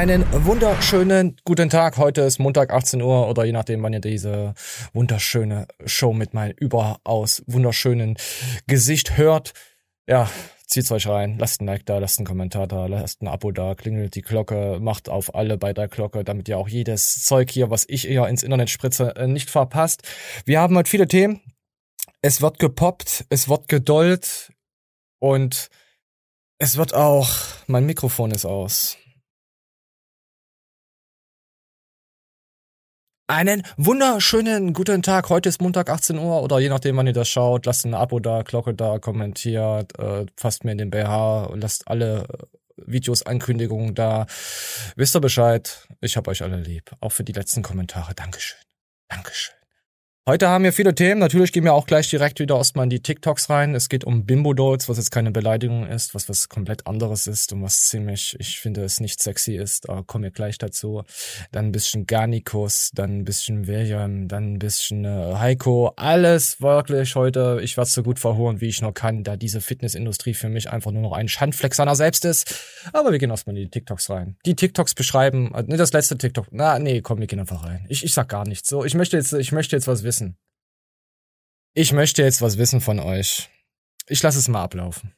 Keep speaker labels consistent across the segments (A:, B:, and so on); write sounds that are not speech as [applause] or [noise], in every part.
A: Einen wunderschönen guten Tag. Heute ist Montag 18 Uhr oder je nachdem, wann ihr diese wunderschöne Show mit meinem überaus wunderschönen Gesicht hört. Ja, zieht's euch rein, lasst ein Like da, lasst einen Kommentar da, lasst ein Abo da, klingelt die Glocke, macht auf alle bei der Glocke, damit ihr auch jedes Zeug hier, was ich eher ins Internet spritze, äh, nicht verpasst. Wir haben heute viele Themen. Es wird gepoppt, es wird gedollt und es wird auch, mein Mikrofon ist aus. Einen wunderschönen guten Tag. Heute ist Montag 18 Uhr oder je nachdem, wann ihr das schaut. Lasst ein Abo da, Glocke da, kommentiert, äh, fasst mir in den BH und lasst alle äh, Videos, Ankündigungen da. Wisst ihr Bescheid? Ich hab euch alle lieb. Auch für die letzten Kommentare. Dankeschön. Dankeschön. Heute haben wir viele Themen. Natürlich gehen wir auch gleich direkt wieder erstmal in die TikToks rein. Es geht um Bimbo-Dolls, was jetzt keine Beleidigung ist, was was komplett anderes ist und was ziemlich, ich finde, es nicht sexy ist. Aber kommen wir gleich dazu. Dann ein bisschen Garnikus, dann ein bisschen William, dann ein bisschen äh, Heiko. Alles wirklich heute. Ich werde so gut verhoren, wie ich noch kann, da diese Fitnessindustrie für mich einfach nur noch ein Schandfleck seiner selbst ist. Aber wir gehen erstmal in die TikToks rein. Die TikToks beschreiben, äh, ne, das letzte TikTok. Na, nee, komm, wir gehen einfach rein. Ich, ich sag gar nichts. So, ich möchte jetzt, ich möchte jetzt was wissen wissen. Ich möchte jetzt was wissen von euch. Ich lasse es mal ablaufen.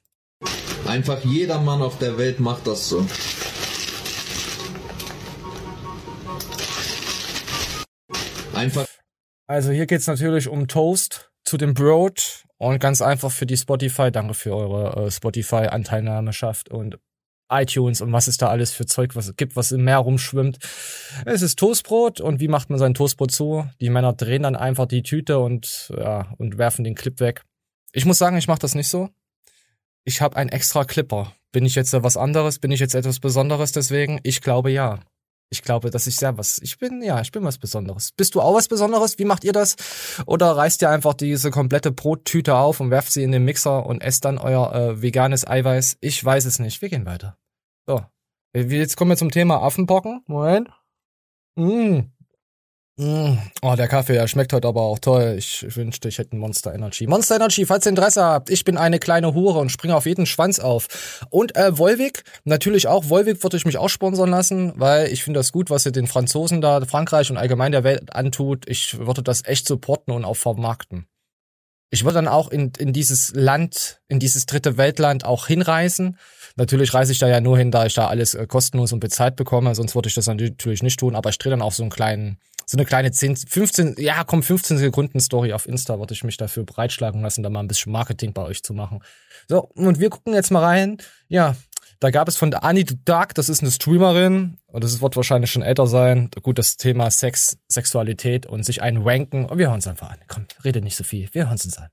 B: Einfach jeder Mann auf der Welt macht das so.
A: Einfach. Also hier geht es natürlich um Toast zu dem Brot und ganz einfach für die Spotify. Danke für eure äh, Spotify-Anteilnahmeschaft und iTunes und was es da alles für Zeug was es gibt, was im Meer rumschwimmt. Es ist Toastbrot und wie macht man sein Toastbrot zu? Die Männer drehen dann einfach die Tüte und ja und werfen den Clip weg. Ich muss sagen, ich mache das nicht so. Ich habe einen extra Clipper. Bin ich jetzt was anderes? Bin ich jetzt etwas Besonderes deswegen? Ich glaube ja. Ich glaube, dass ich sehr was. Ich bin, ja, ich bin was Besonderes. Bist du auch was Besonderes? Wie macht ihr das? Oder reißt ihr einfach diese komplette Brottüte auf und werft sie in den Mixer und esst dann euer äh, veganes Eiweiß? Ich weiß es nicht. Wir gehen weiter. So. Jetzt kommen wir zum Thema Affenpocken. Moment. Mm. Mm. Oh, der Kaffee, der schmeckt heute aber auch toll. Ich wünschte, ich hätte Monster Energy. Monster Energy, falls ihr Interesse habt. Ich bin eine kleine Hure und springe auf jeden Schwanz auf. Und äh, Volvic, natürlich auch. Volvic würde ich mich auch sponsern lassen, weil ich finde das gut, was ihr den Franzosen da, Frankreich und allgemein der Welt antut. Ich würde das echt supporten und auch vermarkten. Ich würde dann auch in, in dieses Land, in dieses dritte Weltland auch hinreisen. Natürlich reise ich da ja nur hin, da ich da alles äh, kostenlos und bezahlt bekomme, sonst würde ich das natürlich nicht tun, aber ich drehe dann auch so einen kleinen, so eine kleine 10, 15, ja komm, 15 Sekunden Story auf Insta, würde ich mich dafür breitschlagen lassen, da mal ein bisschen Marketing bei euch zu machen. So, und wir gucken jetzt mal rein. Ja, da gab es von Annie the Dark, das ist eine Streamerin, und das wird wahrscheinlich schon älter sein. Gut, das Thema Sex, Sexualität und sich einen wanken. Und wir hören uns einfach an. Komm, rede nicht so viel. Wir hören uns an.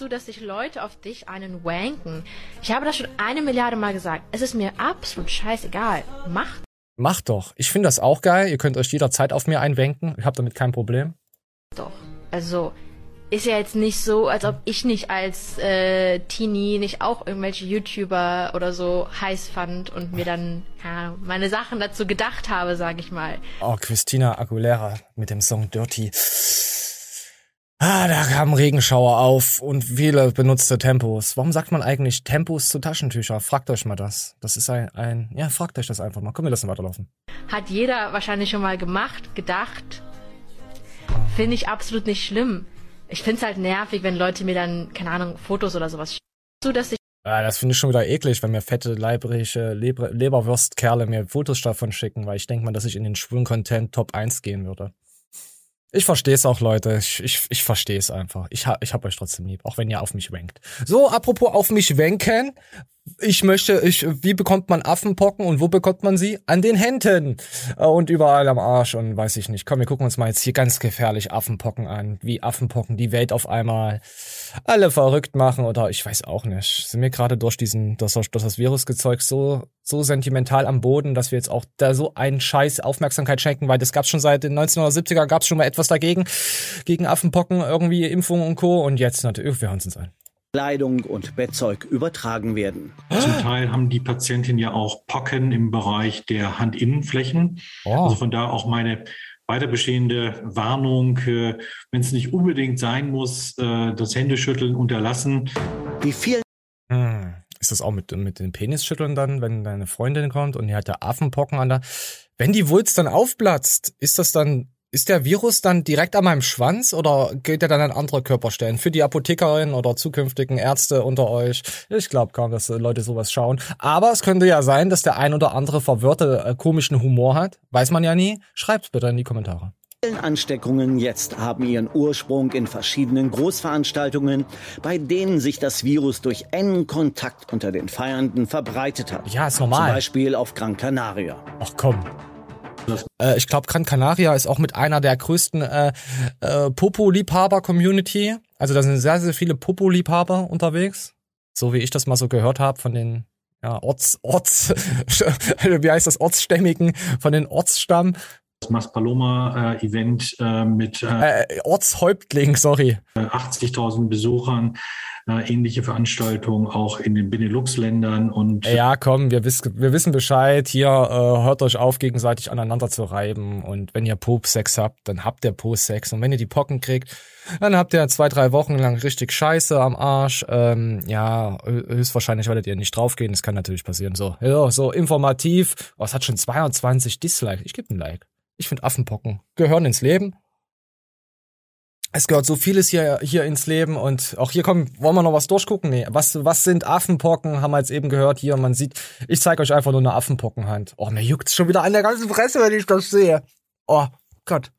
C: So, dass sich Leute auf dich einen wanken. Ich habe das schon eine Milliarde Mal gesagt. Es ist mir absolut scheißegal. Macht.
A: Macht doch. Ich finde das auch geil. Ihr könnt euch jederzeit auf mir einwenken. Ich habe damit kein Problem.
C: Doch. Also, ist ja jetzt nicht so, als ob ich nicht als äh, Teenie nicht auch irgendwelche YouTuber oder so heiß fand und mir dann ja, meine Sachen dazu gedacht habe, sag ich mal.
A: Oh, Christina Aguilera mit dem Song Dirty. Ah, da kam Regenschauer auf und viele benutzte Tempos. Warum sagt man eigentlich Tempos zu Taschentücher? Fragt euch mal das. Das ist ein, ein ja, fragt euch das einfach mal. Können wir lassen weiterlaufen.
C: Hat jeder wahrscheinlich schon mal gemacht, gedacht. Finde ich absolut nicht schlimm ich find's halt nervig, wenn Leute mir dann, keine Ahnung, Fotos oder sowas schicken. So, dass ich
A: ja, das finde ich schon wieder eklig, wenn mir fette, leibrische Leber Leberwurstkerle mir Fotos davon schicken, weil ich denke mal, dass ich in den schwulen Content Top 1 gehen würde. Ich verstehe es auch, Leute. Ich, ich, ich verstehe es einfach. Ich, ha, ich hab euch trotzdem lieb, auch wenn ihr auf mich wenkt. So, apropos auf mich wenken ich möchte, ich, wie bekommt man Affenpocken und wo bekommt man sie? An den Händen äh, und überall am Arsch und weiß ich nicht. Komm, wir gucken uns mal jetzt hier ganz gefährlich Affenpocken an, wie Affenpocken die Welt auf einmal alle verrückt machen oder ich weiß auch nicht. Sind wir gerade durch diesen, durch, durch das Virusgezeug so, so sentimental am Boden, dass wir jetzt auch da so einen Scheiß Aufmerksamkeit schenken, weil das gab's schon seit den 1970er gab's schon mal etwas dagegen, gegen Affenpocken, irgendwie Impfungen und Co. Und jetzt natürlich, wir hören uns an.
D: Kleidung und Bettzeug übertragen werden.
E: Zum Teil haben die Patientinnen ja auch Pocken im Bereich der Handinnenflächen. Oh. Also von da auch meine weiter bestehende Warnung, äh, wenn es nicht unbedingt sein muss, äh, das Händeschütteln unterlassen.
D: Wie viel?
A: Hm. Ist das auch mit, mit den Penisschütteln dann, wenn deine Freundin kommt und die hat da Affenpocken an der Wenn die Wulst dann aufplatzt, ist das dann ist der Virus dann direkt an meinem Schwanz oder geht er dann an andere Körperstellen? Für die Apothekerin oder zukünftigen Ärzte unter euch? Ich glaube kaum, dass Leute sowas schauen. Aber es könnte ja sein, dass der ein oder andere verwirrte, äh, komischen Humor hat. Weiß man ja nie. Schreibt's bitte in die Kommentare.
D: Ansteckungen jetzt haben ihren Ursprung in verschiedenen Großveranstaltungen, bei denen sich das Virus durch engen Kontakt unter den Feiernden verbreitet hat.
A: Ja, ist normal.
D: Zum Beispiel auf Gran Canaria.
A: Ach komm. Äh, ich glaube, Gran Canaria ist auch mit einer der größten äh, äh, Popo-Liebhaber-Community. Also da sind sehr, sehr viele Popo-Liebhaber unterwegs. So wie ich das mal so gehört habe von den ja, Orts, Orts, [laughs] wie heißt das, Ortsstämmigen, von den Ortsstamm.
E: Das Mas Paloma-Event äh, mit
A: äh, äh, Ortshäuptling, sorry.
E: 80.000 Besuchern äh, ähnliche Veranstaltungen auch in den Benelux-Ländern und
A: ja, komm, wir, wiss, wir wissen Bescheid. Hier äh, hört euch auf, gegenseitig aneinander zu reiben und wenn ihr Poop-Sex habt, dann habt ihr Post-Sex und wenn ihr die Pocken kriegt, dann habt ihr zwei, drei Wochen lang richtig Scheiße am Arsch. Ähm, ja, höchstwahrscheinlich werdet ihr nicht draufgehen. Das kann natürlich passieren. So, ja, so informativ. Oh, es hat schon 22 Dislikes. Ich gebe ein Like. Ich finde Affenpocken gehören ins Leben es gehört so vieles hier, hier ins Leben und auch hier kommen, wollen wir noch was durchgucken? Nee, was, was sind Affenpocken? Haben wir jetzt eben gehört hier. Man sieht, ich zeige euch einfach nur eine Affenpockenhand. Oh, mir juckt's schon wieder an der ganzen Fresse, wenn ich das sehe. Oh, Gott.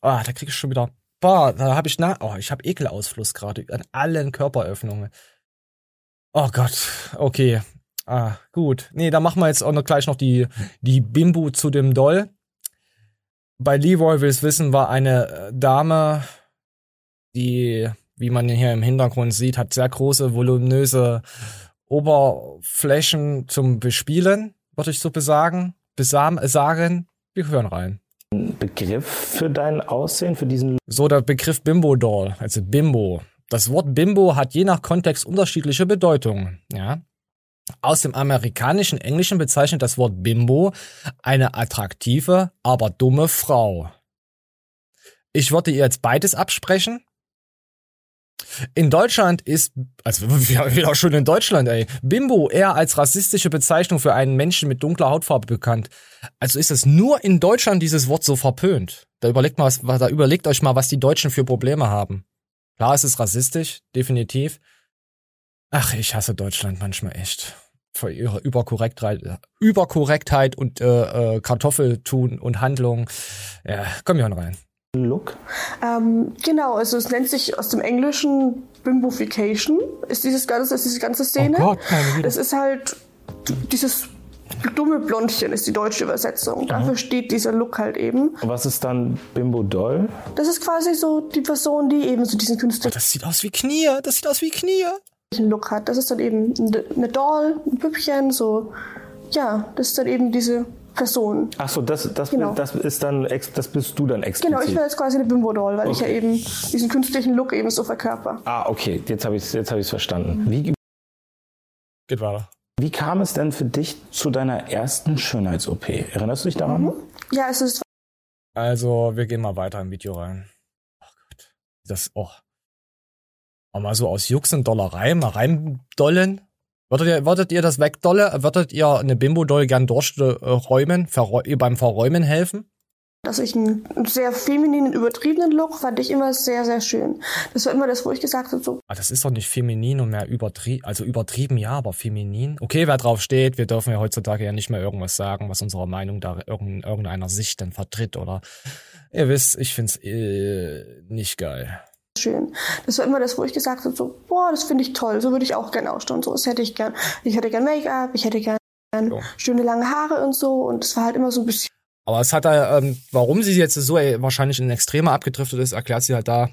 A: Ah, da krieg ich schon wieder, boah, da habe ich na, oh, ich habe Ekelausfluss gerade an allen Körperöffnungen. Oh Gott, okay. Ah, gut. Nee, da machen wir jetzt auch noch gleich noch die, die Bimbo zu dem Doll. Bei Leroy will's wissen, war eine äh, Dame, die, wie man hier im Hintergrund sieht, hat sehr große, voluminöse Oberflächen zum Bespielen, würde ich so besagen, besam, sagen. Wir hören rein.
F: Begriff für dein Aussehen, für diesen.
A: So der Begriff Bimbo Doll, also Bimbo. Das Wort Bimbo hat je nach Kontext unterschiedliche Bedeutungen, ja. Aus dem amerikanischen Englischen bezeichnet das Wort Bimbo eine attraktive, aber dumme Frau. Ich würde ihr jetzt beides absprechen, in Deutschland ist, also [laughs] wieder schon in Deutschland, ey, Bimbo eher als rassistische Bezeichnung für einen Menschen mit dunkler Hautfarbe bekannt. Also ist es nur in Deutschland dieses Wort so verpönt. Da überlegt mal, da überlegt euch mal, was die Deutschen für Probleme haben. Klar, es ist rassistisch, definitiv. Ach, ich hasse Deutschland manchmal echt. Vor ihrer Überkorrektheit, Überkorrektheit und äh, äh, Kartoffeltun und Handlung. Ja, komm hier rein.
G: Look? Ähm, genau, also es nennt sich aus dem Englischen Bimbofication, ist dieses ganze, ist diese ganze Szene. Oh Gott, das ist halt dieses dumme Blondchen ist die deutsche Übersetzung. Dafür steht dieser Look halt eben.
F: Was ist dann Bimbo Doll?
G: Das ist quasi so die Person, die eben so diesen Künstler.
A: Oh, das sieht aus wie Knie. Das sieht aus wie Knie.
G: Look hat. Das ist dann eben eine Doll, ein Püppchen, so. Ja, das ist dann eben diese Person.
F: Ach so, das, das, genau. das ist dann, das bist du dann explizit.
G: Genau, ich bin jetzt quasi eine Bimbo-Doll, weil okay. ich ja eben diesen künstlichen Look eben so verkörper.
F: Ah, okay, jetzt habe ich es jetzt hab verstanden. Wie,
A: Geht weiter.
F: Wie kam es denn für dich zu deiner ersten Schönheits-OP? Erinnerst du dich daran? Mhm.
G: Ja, es ist.
A: Also, wir gehen mal weiter im Video rein. Oh Gott. Das, oh. Aber mal so aus Jux und Dollerei, mal reindollen. Würdet ihr, würdet ihr das wegdolle? Würdet ihr eine Bimbo-Doll gern durchräumen, ihr beim Verräumen helfen?
G: Dass ich einen sehr femininen, übertriebenen Look fand ich immer sehr, sehr schön. Das war immer das, wo ich gesagt habe, so.
A: Ah, das ist doch nicht feminin und mehr übertrieben, also übertrieben ja, aber feminin. Okay, wer drauf steht, wir dürfen ja heutzutage ja nicht mehr irgendwas sagen, was unserer Meinung da irgendeiner Sicht dann vertritt oder, ihr wisst, ich find's äh, nicht geil
G: schön. Das war immer das, wo ich gesagt habe, so, boah, das finde ich toll, so würde ich auch gerne ausschauen, so, das hätte ich gern. Ich hätte gern Make-up, ich hätte gern so. schöne lange Haare und so und es war halt immer so ein bisschen.
A: Aber es hat da, ähm, warum sie jetzt so ey, wahrscheinlich in Extreme abgedriftet ist, erklärt sie halt da,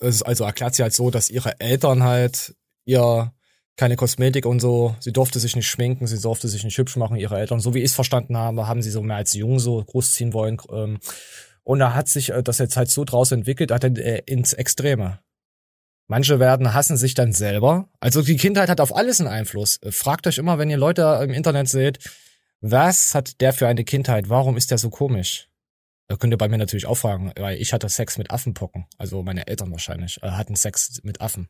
A: also erklärt sie halt so, dass ihre Eltern halt ihr keine Kosmetik und so, sie durfte sich nicht schminken, sie durfte sich nicht hübsch machen, ihre Eltern, so wie ich es verstanden habe, haben sie so mehr als jung so großziehen wollen, ähm, und da hat sich äh, das jetzt halt so draus entwickelt, hat äh, ins Extreme. Manche werden hassen sich dann selber. Also die Kindheit hat auf alles einen Einfluss. Äh, fragt euch immer, wenn ihr Leute im Internet seht, was hat der für eine Kindheit? Warum ist der so komisch? Da könnt ihr bei mir natürlich auch fragen, weil ich hatte Sex mit Affenpocken. Also meine Eltern wahrscheinlich hatten Sex mit Affen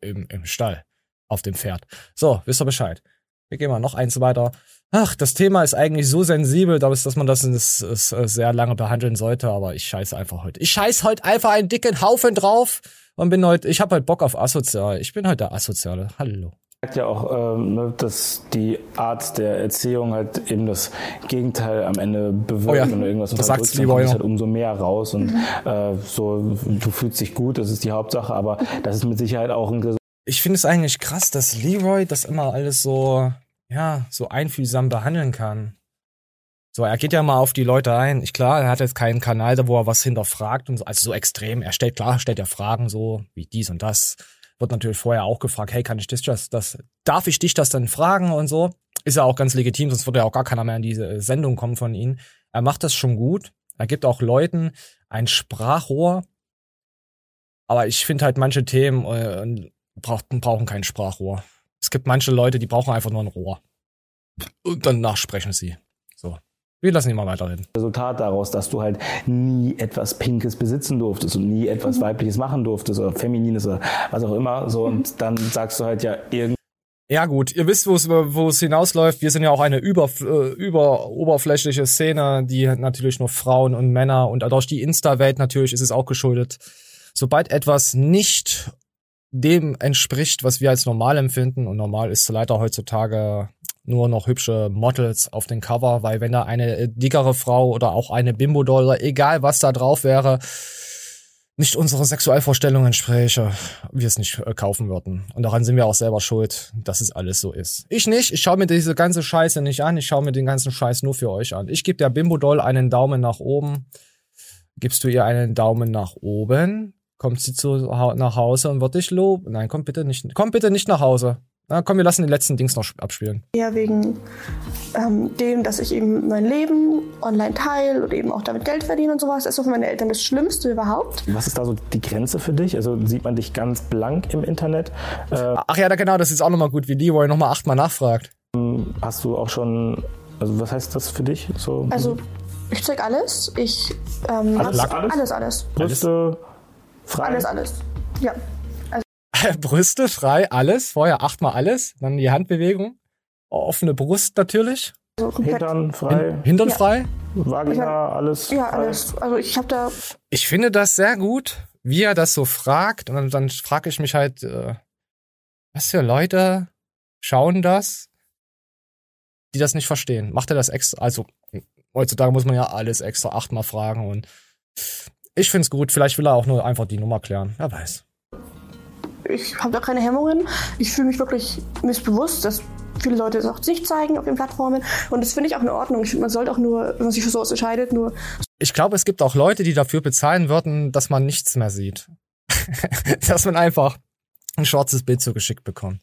A: im, im Stall auf dem Pferd. So, wisst ihr Bescheid. Wir gehen mal noch eins weiter. Ach, das Thema ist eigentlich so sensibel, dass man das, das, das sehr lange behandeln sollte, aber ich scheiße einfach heute. Ich scheiße heute einfach einen dicken Haufen drauf und bin heute, ich habe halt Bock auf asozial. Ich bin heute der Asoziale. Hallo
F: sagt ja auch, ähm, ne, dass die Art der Erziehung halt eben das Gegenteil am Ende bewirkt, oh ja, wenn du irgendwas das
A: unterdrückst, dann kommst
F: halt umso mehr raus und äh, so, du fühlst dich gut, das ist die Hauptsache, aber das ist mit Sicherheit auch ein
A: Ich finde es eigentlich krass, dass Leroy das immer alles so, ja, so einfühlsam behandeln kann. So, er geht ja mal auf die Leute ein. Ich klar, er hat jetzt keinen Kanal, da wo er was hinterfragt und so, also so extrem. Er stellt klar, stellt ja Fragen so wie dies und das wird natürlich vorher auch gefragt, hey, kann ich dich das, das, darf ich dich das dann fragen und so? Ist ja auch ganz legitim, sonst würde ja auch gar keiner mehr in diese Sendung kommen von ihm. Er macht das schon gut. Er gibt auch Leuten ein Sprachrohr. Aber ich finde halt manche Themen äh, brauchen, brauchen kein Sprachrohr. Es gibt manche Leute, die brauchen einfach nur ein Rohr. Und danach sprechen sie. So. Wir lassen ihn mal weiterreden.
F: Resultat daraus, dass du halt nie etwas Pinkes besitzen durftest und nie etwas mhm. Weibliches machen durftest oder Feminines oder was auch immer. So, und mhm. dann sagst du halt ja irgendwie.
A: Ja gut, ihr wisst, wo es wo es hinausläuft. Wir sind ja auch eine über, äh, über oberflächliche Szene, die natürlich nur Frauen und Männer und durch die Insta-Welt natürlich ist es auch geschuldet. Sobald etwas nicht dem entspricht, was wir als normal empfinden, und normal ist leider heutzutage nur noch hübsche Models auf den Cover, weil wenn da eine äh, dickere Frau oder auch eine Bimbo-Doll egal was da drauf wäre, nicht unsere Sexualvorstellungen entspräche, wir es nicht äh, kaufen würden. Und daran sind wir auch selber schuld, dass es alles so ist. Ich nicht, ich schaue mir diese ganze Scheiße nicht an, ich schaue mir den ganzen Scheiß nur für euch an. Ich gebe der Bimbo-Doll einen Daumen nach oben. Gibst du ihr einen Daumen nach oben, kommt sie zu, nach Hause und wird dich loben. Nein, komm bitte nicht, komm bitte nicht nach Hause. Na komm, wir lassen die letzten Dings noch abspielen.
G: Ja, wegen ähm, dem, dass ich eben mein Leben online teile und eben auch damit Geld verdiene und sowas. Das ist für meine Eltern das Schlimmste überhaupt.
F: Was ist da so die Grenze für dich? Also sieht man dich ganz blank im Internet?
A: Äh, Ach ja, da genau, das ist auch nochmal gut, wie Leroy nochmal achtmal nachfragt.
F: Hast du auch schon, also was heißt das für dich? So,
G: also ich zeig alles. Ich ähm,
F: alles, alles,
G: alles, alles.
F: Brüste,
G: frei. Alles, alles. Ja.
A: Brüste frei, alles. Vorher achtmal alles. Dann die Handbewegung. Offene Brust natürlich.
F: Also Hintern frei.
A: Hin Hintern ja. frei.
F: Vagina, alles.
G: Ja, frei. alles. Also ich habe da.
A: Ich finde das sehr gut, wie er das so fragt. Und dann, dann frage ich mich halt, äh, was für Leute schauen das, die das nicht verstehen. Macht er das extra? Also heutzutage muss man ja alles extra achtmal fragen und ich finde es gut. Vielleicht will er auch nur einfach die Nummer klären. Wer weiß
G: ich habe da keine Hemmungen. Ich fühle mich wirklich missbewusst, dass viele Leute es auch nicht zeigen auf den Plattformen. Und das finde ich auch in Ordnung. Ich finde, man sollte auch nur, wenn man sich für sowas entscheidet, nur.
A: Ich glaube, es gibt auch Leute, die dafür bezahlen würden, dass man nichts mehr sieht. [laughs] dass man einfach ein schwarzes Bild zugeschickt bekommt.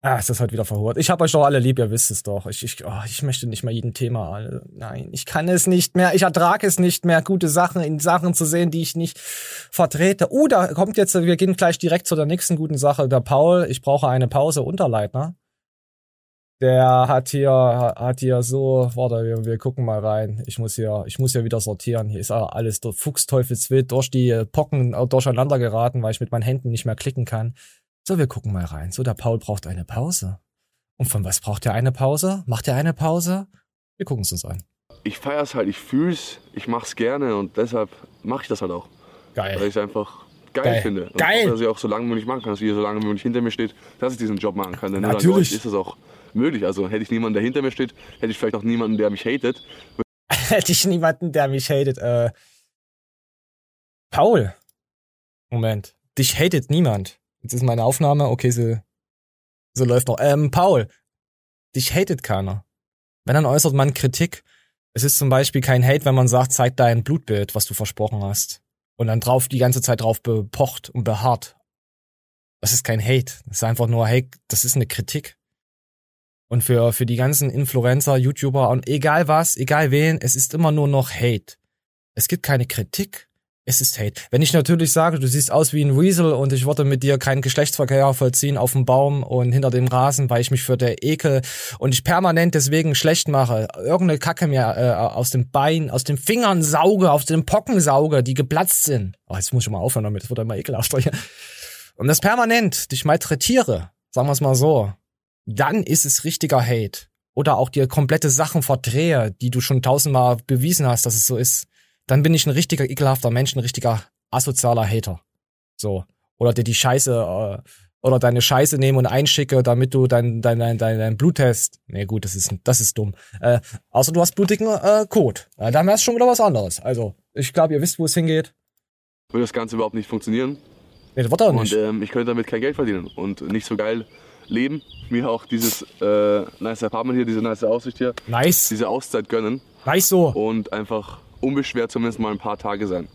A: Ah, ist das heute wieder verhurt. Ich hab euch doch alle lieb, ihr wisst es doch. Ich, ich, oh, ich möchte nicht mal jeden Thema. Nein, ich kann es nicht mehr. Ich ertrage es nicht mehr, gute Sachen in Sachen zu sehen, die ich nicht vertrete. Uh, da kommt jetzt, wir gehen gleich direkt zu der nächsten guten Sache. Der Paul, ich brauche eine Pause, Unterleitner. Der hat hier, hat hier so, warte, wir, wir gucken mal rein. Ich muss hier, ich muss hier wieder sortieren. Hier ist alles der Fuchsteufelswild durch die Pocken durcheinander geraten, weil ich mit meinen Händen nicht mehr klicken kann. So, wir gucken mal rein. So, der Paul braucht eine Pause. Und von was braucht er eine Pause? Macht er eine Pause? Wir gucken es uns an.
H: Ich feiere es halt, ich fühle es, ich mache es gerne und deshalb mache ich das halt auch.
A: Geil.
H: Weil ich es einfach geil, geil. finde. Und
A: geil.
H: Dass ich auch so lange wie möglich machen kann, dass ich so lange wie möglich hinter mir steht, dass ich diesen Job machen kann. Denn
A: Natürlich.
H: ist es auch möglich. Also hätte ich niemanden, der hinter mir steht, hätte ich vielleicht auch niemanden, der mich hatet. [laughs]
A: hätte ich niemanden, der mich hatet. Äh, Paul. Moment. Dich hatet niemand. Jetzt ist meine Aufnahme, okay, sie, sie läuft noch. Ähm, Paul, dich hatet keiner. Wenn dann äußert man Kritik, es ist zum Beispiel kein Hate, wenn man sagt, zeig dein Blutbild, was du versprochen hast. Und dann drauf die ganze Zeit drauf bepocht und beharrt. Das ist kein Hate. Das ist einfach nur, hey, das ist eine Kritik. Und für, für die ganzen Influencer, YouTuber und egal was, egal wen, es ist immer nur noch Hate. Es gibt keine Kritik. Es ist Hate. Wenn ich natürlich sage, du siehst aus wie ein Weasel und ich wollte mit dir keinen Geschlechtsverkehr vollziehen auf dem Baum und hinter dem Rasen, weil ich mich für der ekel und ich permanent deswegen schlecht mache, irgendeine Kacke mir äh, aus dem Bein, aus den Fingern sauge, aus den Pocken sauge, die geplatzt sind. Oh, jetzt muss ich mal aufhören damit, das wird immer ekelhaft. Und das permanent dich malträtiere, sagen wir es mal so, dann ist es richtiger Hate. Oder auch dir komplette Sachen verdrehe, die du schon tausendmal bewiesen hast, dass es so ist. Dann bin ich ein richtiger ekelhafter Mensch, ein richtiger asozialer Hater. So. Oder dir die Scheiße, äh, oder deine Scheiße nehme und einschicke, damit du dein, dein, dein, dein, dein Bluttest. Nee, gut, das ist, das ist dumm. Äh, außer du hast blutigen äh, Code. Äh, dann wäre es schon wieder was anderes. Also, ich glaube, ihr wisst, wo es hingeht.
H: Würde das Ganze überhaupt nicht funktionieren.
A: Nee, das wird auch nicht.
H: Und ähm, ich könnte damit kein Geld verdienen und nicht so geil leben. Mir auch dieses äh, nice Apartment hier, diese nice Aussicht hier.
A: Nice.
H: Diese Auszeit gönnen.
A: Nice so.
H: Und einfach unbeschwert zumindest mal ein paar Tage sein.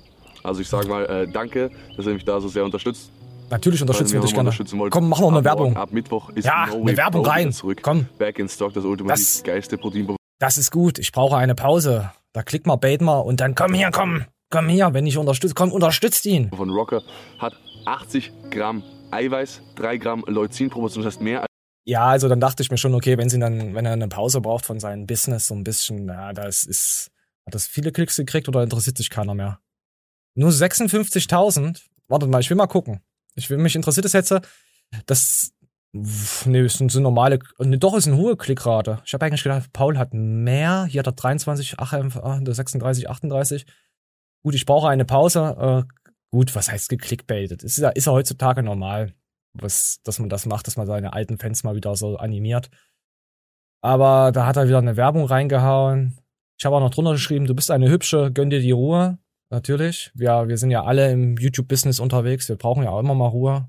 H: Also ich sage mal äh, danke, dass ihr mich da so sehr unterstützt.
A: Natürlich unterstützen wir dich gerne. Komm, mach noch eine Werbung.
H: Ab Mittwoch ist
A: ja, no eine Werbung rein.
H: Zurück.
A: Komm.
H: Back in Stock, das ultimativ das, geilste Protein.
A: Das ist gut. Ich brauche eine Pause. Da klick mal, bait mal und dann komm hier, komm. Komm hier, wenn ich unterstütze, komm, unterstützt ihn.
H: Von Rocker hat 80 Gramm Eiweiß, 3 Gramm Leucin pro das heißt mehr als
A: ja, also dann dachte ich mir schon, okay, wenn sie dann, wenn er eine Pause braucht von seinem Business, so ein bisschen, ja, das ist, hat das viele Klicks gekriegt oder interessiert sich keiner mehr? Nur 56.000? Wartet mal, ich will mal gucken. Ich will, mich interessiert es jetzt, das, nee, ist eine normale, nee, doch, ist eine hohe Klickrate. Ich habe eigentlich gedacht, Paul hat mehr, hier hat er 23, 36, 38. Gut, ich brauche eine Pause. Äh, gut, was heißt geklickbaitet? Ist ja, ist ja heutzutage normal, was, dass man das macht, dass man seine alten Fans mal wieder so animiert. Aber da hat er wieder eine Werbung reingehauen. Ich habe auch noch drunter geschrieben, du bist eine hübsche, gönn dir die Ruhe. Natürlich. Wir, wir sind ja alle im YouTube-Business unterwegs. Wir brauchen ja auch immer mal Ruhe.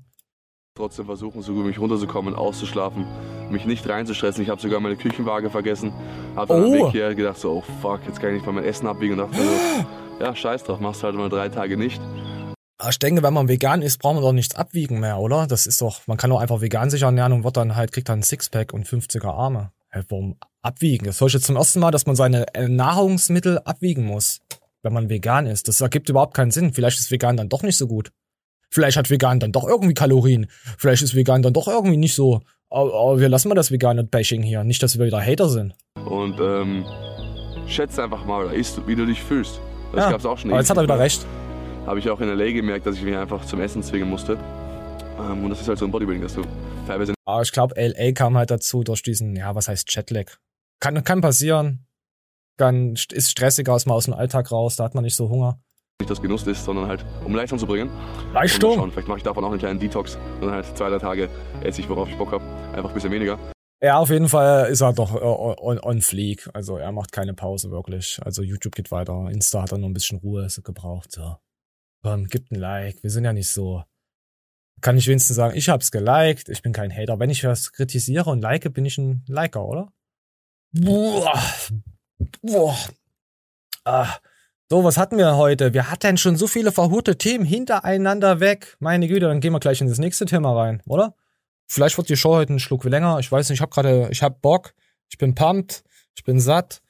H: Trotzdem versuchen, so gut mich runterzukommen, auszuschlafen, mich nicht reinzustressen. Ich habe sogar meine Küchenwaage vergessen. Hab dann oh. Weg hier gedacht so, oh fuck, jetzt kann ich nicht mal mein Essen abwiegen. Und dachte so, [gasps] ja, scheiß drauf, machst halt mal drei Tage nicht.
A: Ich denke, wenn man vegan ist, braucht man doch nichts abwiegen mehr, oder? Das ist doch, man kann doch einfach vegan sich ernähren und wird dann halt, kriegt dann ein Sixpack und 50er Arme. Warum abwiegen? Das höre ich jetzt zum ersten Mal, dass man seine äh, Nahrungsmittel abwiegen muss wenn man vegan ist. Das ergibt überhaupt keinen Sinn. Vielleicht ist vegan dann doch nicht so gut. Vielleicht hat vegan dann doch irgendwie Kalorien. Vielleicht ist vegan dann doch irgendwie nicht so. Aber, wir lassen mal das vegane Bashing hier. Nicht, dass wir wieder Hater sind.
H: Und ähm, schätze einfach mal, isst, wie du dich fühlst. Das
A: ja, gab's auch schon. Aber jetzt hat er wieder recht.
H: Habe ich auch in LA gemerkt, dass ich mich einfach zum Essen zwingen musste. Ähm, und das ist halt so ein Bodybuilding, dass du teilweise.
A: Aber ich glaube, LA kam halt dazu durch diesen, ja, was heißt Jetlag. Kann, kann passieren dann ist stressiger, als man aus dem Alltag raus, da hat man nicht so Hunger.
H: Nicht das Genuss ist, sondern halt, um Leistung zu bringen.
A: Leistung?
H: Vielleicht mache ich davon auch einen kleinen Detox. Und halt zwei, drei Tage esse ich, worauf ich Bock habe. Einfach ein bisschen weniger.
A: Ja, auf jeden Fall ist er doch äh, on, on fleek. Also er macht keine Pause wirklich. Also YouTube geht weiter. Insta hat er nur ein bisschen Ruhe gebraucht. So. Komm, gibt ein Like. Wir sind ja nicht so. Kann ich wenigstens sagen, ich hab's geliked. Ich bin kein Hater. Wenn ich was kritisiere und like, bin ich ein Liker, oder? Boah, Boah. Ah. So, was hatten wir heute? Wir hatten schon so viele verhurte Themen hintereinander weg. Meine Güte, dann gehen wir gleich in das nächste Thema rein, oder? Vielleicht wird die Show heute einen Schluck länger. Ich weiß nicht, ich habe gerade, ich habe Bock. Ich bin pumped. Ich bin satt.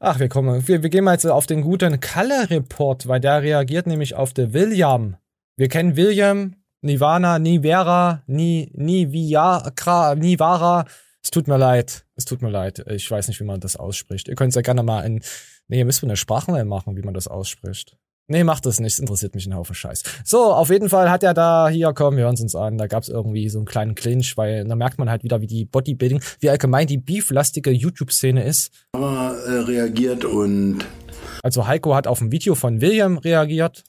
A: Ach, wir kommen. Wir, wir gehen mal jetzt auf den guten Kalle-Report, weil der reagiert nämlich auf den William. Wir kennen William, Nivana, Nivera, Ni, Niviara, Nivara. Es tut mir leid. Es tut mir leid. Ich weiß nicht, wie man das ausspricht. Ihr könnt es ja gerne mal in. Nee, ihr müsst mir eine Sprachmail machen, wie man das ausspricht. Nee, macht das nicht. Es interessiert mich ein Haufen Scheiß. So, auf jeden Fall hat er da, hier, komm, wir hören uns an. Da gab es irgendwie so einen kleinen Clinch, weil da merkt man halt wieder, wie die Bodybuilding, wie allgemein die beeflastige YouTube-Szene ist.
I: Aber äh, reagiert und.
A: Also Heiko hat auf ein Video von William reagiert.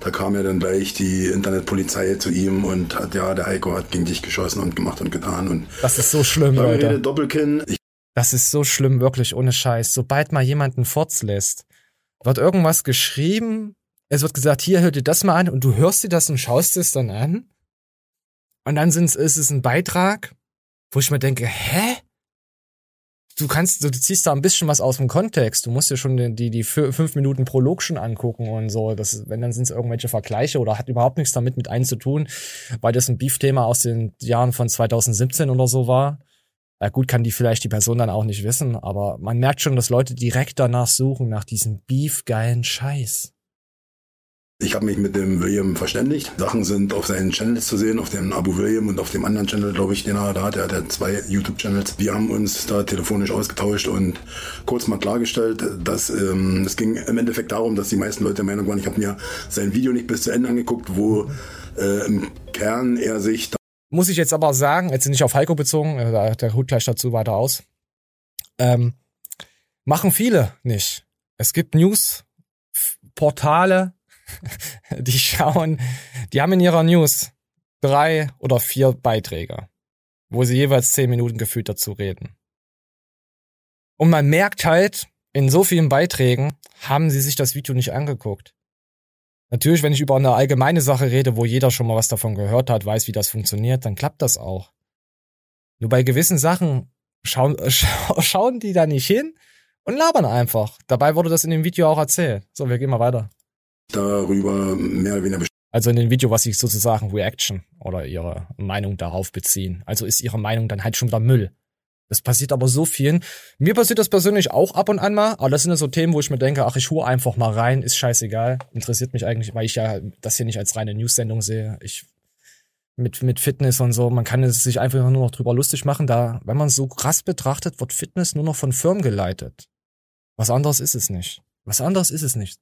I: Da kam ja dann gleich die Internetpolizei zu ihm und hat ja, der Heiko hat gegen dich geschossen und gemacht und getan. Und
A: das ist so schlimm, Leute.
I: Doppelkinn. Ich
A: das ist so schlimm, wirklich, ohne Scheiß. Sobald mal jemanden Furz lässt, wird irgendwas geschrieben, es wird gesagt, hier, hör dir das mal an und du hörst dir das und schaust es dann an. Und dann ist es ein Beitrag, wo ich mir denke, hä? Du kannst, du ziehst da ein bisschen was aus dem Kontext. Du musst dir schon die, die, die fünf Minuten Prolog schon angucken und so. Das, wenn dann sind es irgendwelche Vergleiche oder hat überhaupt nichts damit mit einem zu tun, weil das ein Beef-Thema aus den Jahren von 2017 oder so war. Ja gut, kann die vielleicht die Person dann auch nicht wissen, aber man merkt schon, dass Leute direkt danach suchen, nach diesem Beef-geilen Scheiß.
I: Ich habe mich mit dem William verständigt. Sachen sind auf seinen Channels zu sehen, auf dem Abu William und auf dem anderen Channel, glaube ich, den er da hat. Er hat ja zwei YouTube-Channels. Wir haben uns da telefonisch ausgetauscht und kurz mal klargestellt, dass ähm, es ging im Endeffekt darum, dass die meisten Leute der Meinung waren, ich habe mir sein Video nicht bis zu Ende angeguckt, wo äh, im Kern er sich
A: muss ich jetzt aber sagen, jetzt nicht auf Heiko bezogen, äh, der holt gleich dazu weiter aus. Ähm, machen viele nicht. Es gibt News-Portale, [laughs] die schauen, die haben in ihrer News drei oder vier Beiträge, wo sie jeweils zehn Minuten gefühlt dazu reden. Und man merkt halt, in so vielen Beiträgen haben sie sich das Video nicht angeguckt. Natürlich, wenn ich über eine allgemeine Sache rede, wo jeder schon mal was davon gehört hat, weiß, wie das funktioniert, dann klappt das auch. Nur bei gewissen Sachen schauen, scha [laughs] schauen die da nicht hin und labern einfach. Dabei wurde das in dem Video auch erzählt. So, wir gehen mal weiter.
I: Darüber mehr oder weniger
A: also in dem Video, was sie sozusagen Reaction oder ihre Meinung darauf beziehen. Also ist ihre Meinung dann halt schon wieder Müll. Das passiert aber so vielen. Mir passiert das persönlich auch ab und an mal, aber das sind ja so Themen, wo ich mir denke, ach, ich hole einfach mal rein, ist scheißegal. Interessiert mich eigentlich, weil ich ja das hier nicht als reine News-Sendung sehe. Ich mit, mit Fitness und so, man kann es sich einfach nur noch drüber lustig machen. Da, wenn man es so krass betrachtet, wird Fitness nur noch von Firmen geleitet. Was anderes ist es nicht. Was anderes ist es nicht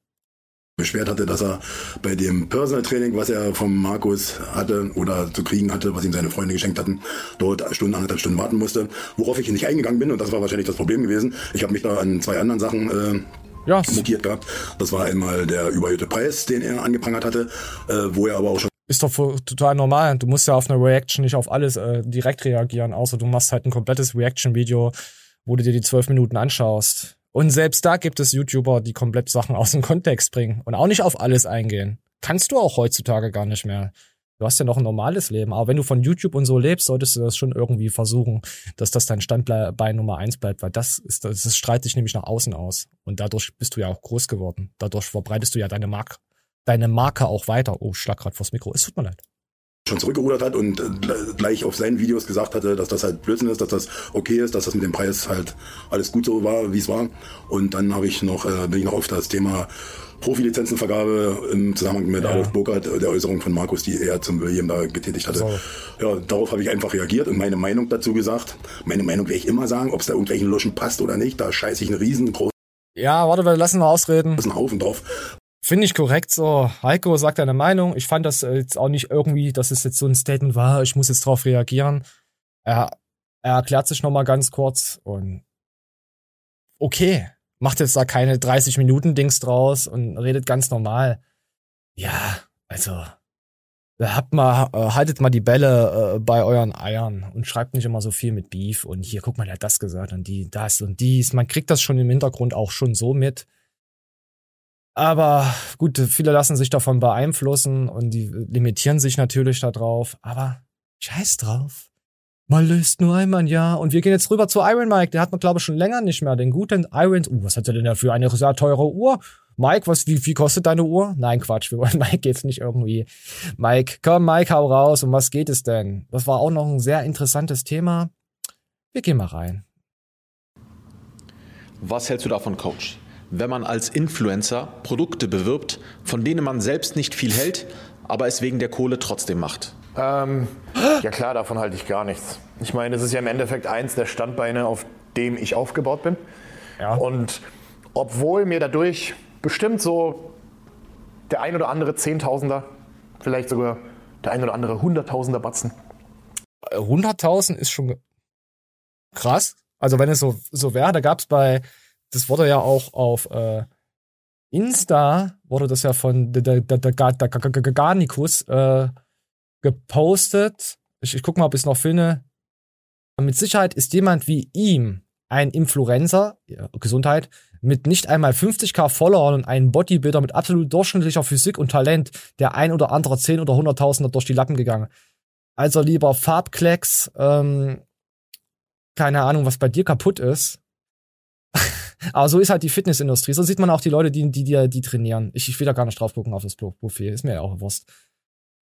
I: beschwert hatte, dass er bei dem Personal Training, was er vom Markus hatte oder zu kriegen hatte, was ihm seine Freunde geschenkt hatten, dort Stunden, anderthalb Stunden warten musste, worauf ich nicht eingegangen bin und das war wahrscheinlich das Problem gewesen. Ich habe mich da an zwei anderen Sachen äh, ja. mokiert gehabt. Das war einmal der überhöhte Preis, den er angeprangert hatte, äh, wo er aber auch schon
A: ist doch total normal. Du musst ja auf eine Reaction nicht auf alles äh, direkt reagieren, außer du machst halt ein komplettes Reaction-Video, wo du dir die zwölf Minuten anschaust. Und selbst da gibt es YouTuber, die komplett Sachen aus dem Kontext bringen und auch nicht auf alles eingehen. Kannst du auch heutzutage gar nicht mehr. Du hast ja noch ein normales Leben. Aber wenn du von YouTube und so lebst, solltest du das schon irgendwie versuchen, dass das dein Standbein Nummer eins bleibt, weil das ist, das strahlt dich nämlich nach außen aus. Und dadurch bist du ja auch groß geworden. Dadurch verbreitest du ja deine Marke, deine Marke auch weiter. Oh, schlag grad vors Mikro. Es tut mir leid
I: schon zurückgerudert hat und äh, gleich auf seinen Videos gesagt hatte, dass das halt Blödsinn ist, dass das okay ist, dass das mit dem Preis halt alles gut so war, wie es war. Und dann habe ich noch, äh, bin ich noch auf das Thema Profilizenzenvergabe im Zusammenhang mit ja. Adolf Burkhardt, der Äußerung von Markus, die er zum William da getätigt hatte. So. Ja, darauf habe ich einfach reagiert und meine Meinung dazu gesagt. Meine Meinung werde ich immer sagen, ob es da irgendwelchen Luschen passt oder nicht. Da scheiße ich einen riesengroßen
A: ja, warte, wir lassen mal ausreden.
I: Das ist ein Haufen drauf.
A: Finde ich korrekt so. Heiko sagt deine Meinung. Ich fand das jetzt auch nicht irgendwie, dass es jetzt so ein Statement war, ich muss jetzt drauf reagieren. Er, er erklärt sich nochmal ganz kurz und okay, macht jetzt da keine 30 Minuten Dings draus und redet ganz normal. Ja, also habt mal, äh, haltet mal die Bälle äh, bei euren Eiern und schreibt nicht immer so viel mit Beef und hier, guck mal, der hat das gesagt und die, das und dies. Man kriegt das schon im Hintergrund auch schon so mit. Aber gut, viele lassen sich davon beeinflussen und die limitieren sich natürlich darauf. Aber scheiß drauf. Man löst nur einmal ein Jahr. Und wir gehen jetzt rüber zu Iron Mike. Der hat man, glaube ich, schon länger nicht mehr. Den guten Iron. Uh, was hat er denn da für eine sehr teure Uhr? Mike, was, wie, wie kostet deine Uhr? Nein, Quatsch. Wir wollen [laughs] Mike jetzt nicht irgendwie. Mike, komm, Mike, hau raus. Um was geht es denn? Das war auch noch ein sehr interessantes Thema. Wir gehen mal rein.
J: Was hältst du davon, Coach? Wenn man als Influencer Produkte bewirbt, von denen man selbst nicht viel hält, aber es wegen der Kohle trotzdem macht?
K: Ähm, ja klar, davon halte ich gar nichts. Ich meine, es ist ja im Endeffekt eins der Standbeine, auf dem ich aufgebaut bin. Ja. Und obwohl mir dadurch bestimmt so der ein oder andere Zehntausender, vielleicht sogar der ein oder andere Hunderttausender Batzen.
A: Hunderttausend ist schon krass. Also wenn es so, so wäre, da gab es bei das wurde ja auch auf äh, Insta, wurde das ja von der Garnicus äh, gepostet. Ich, ich guck mal, ob ich es noch finde. Mit Sicherheit ist jemand wie ihm ein Influencer, ja, Gesundheit, mit nicht einmal 50k Followern und einem Bodybuilder mit absolut durchschnittlicher Physik und Talent der ein oder andere 10 oder 100.000er durch die Lappen gegangen. Also lieber Farbklecks, ähm, keine Ahnung, was bei dir kaputt ist. Aber so ist halt die Fitnessindustrie. So sieht man auch die Leute, die, die, die, die trainieren. Ich, ich will da gar nicht drauf gucken auf das Buffet. Ist mir ja auch bewusst.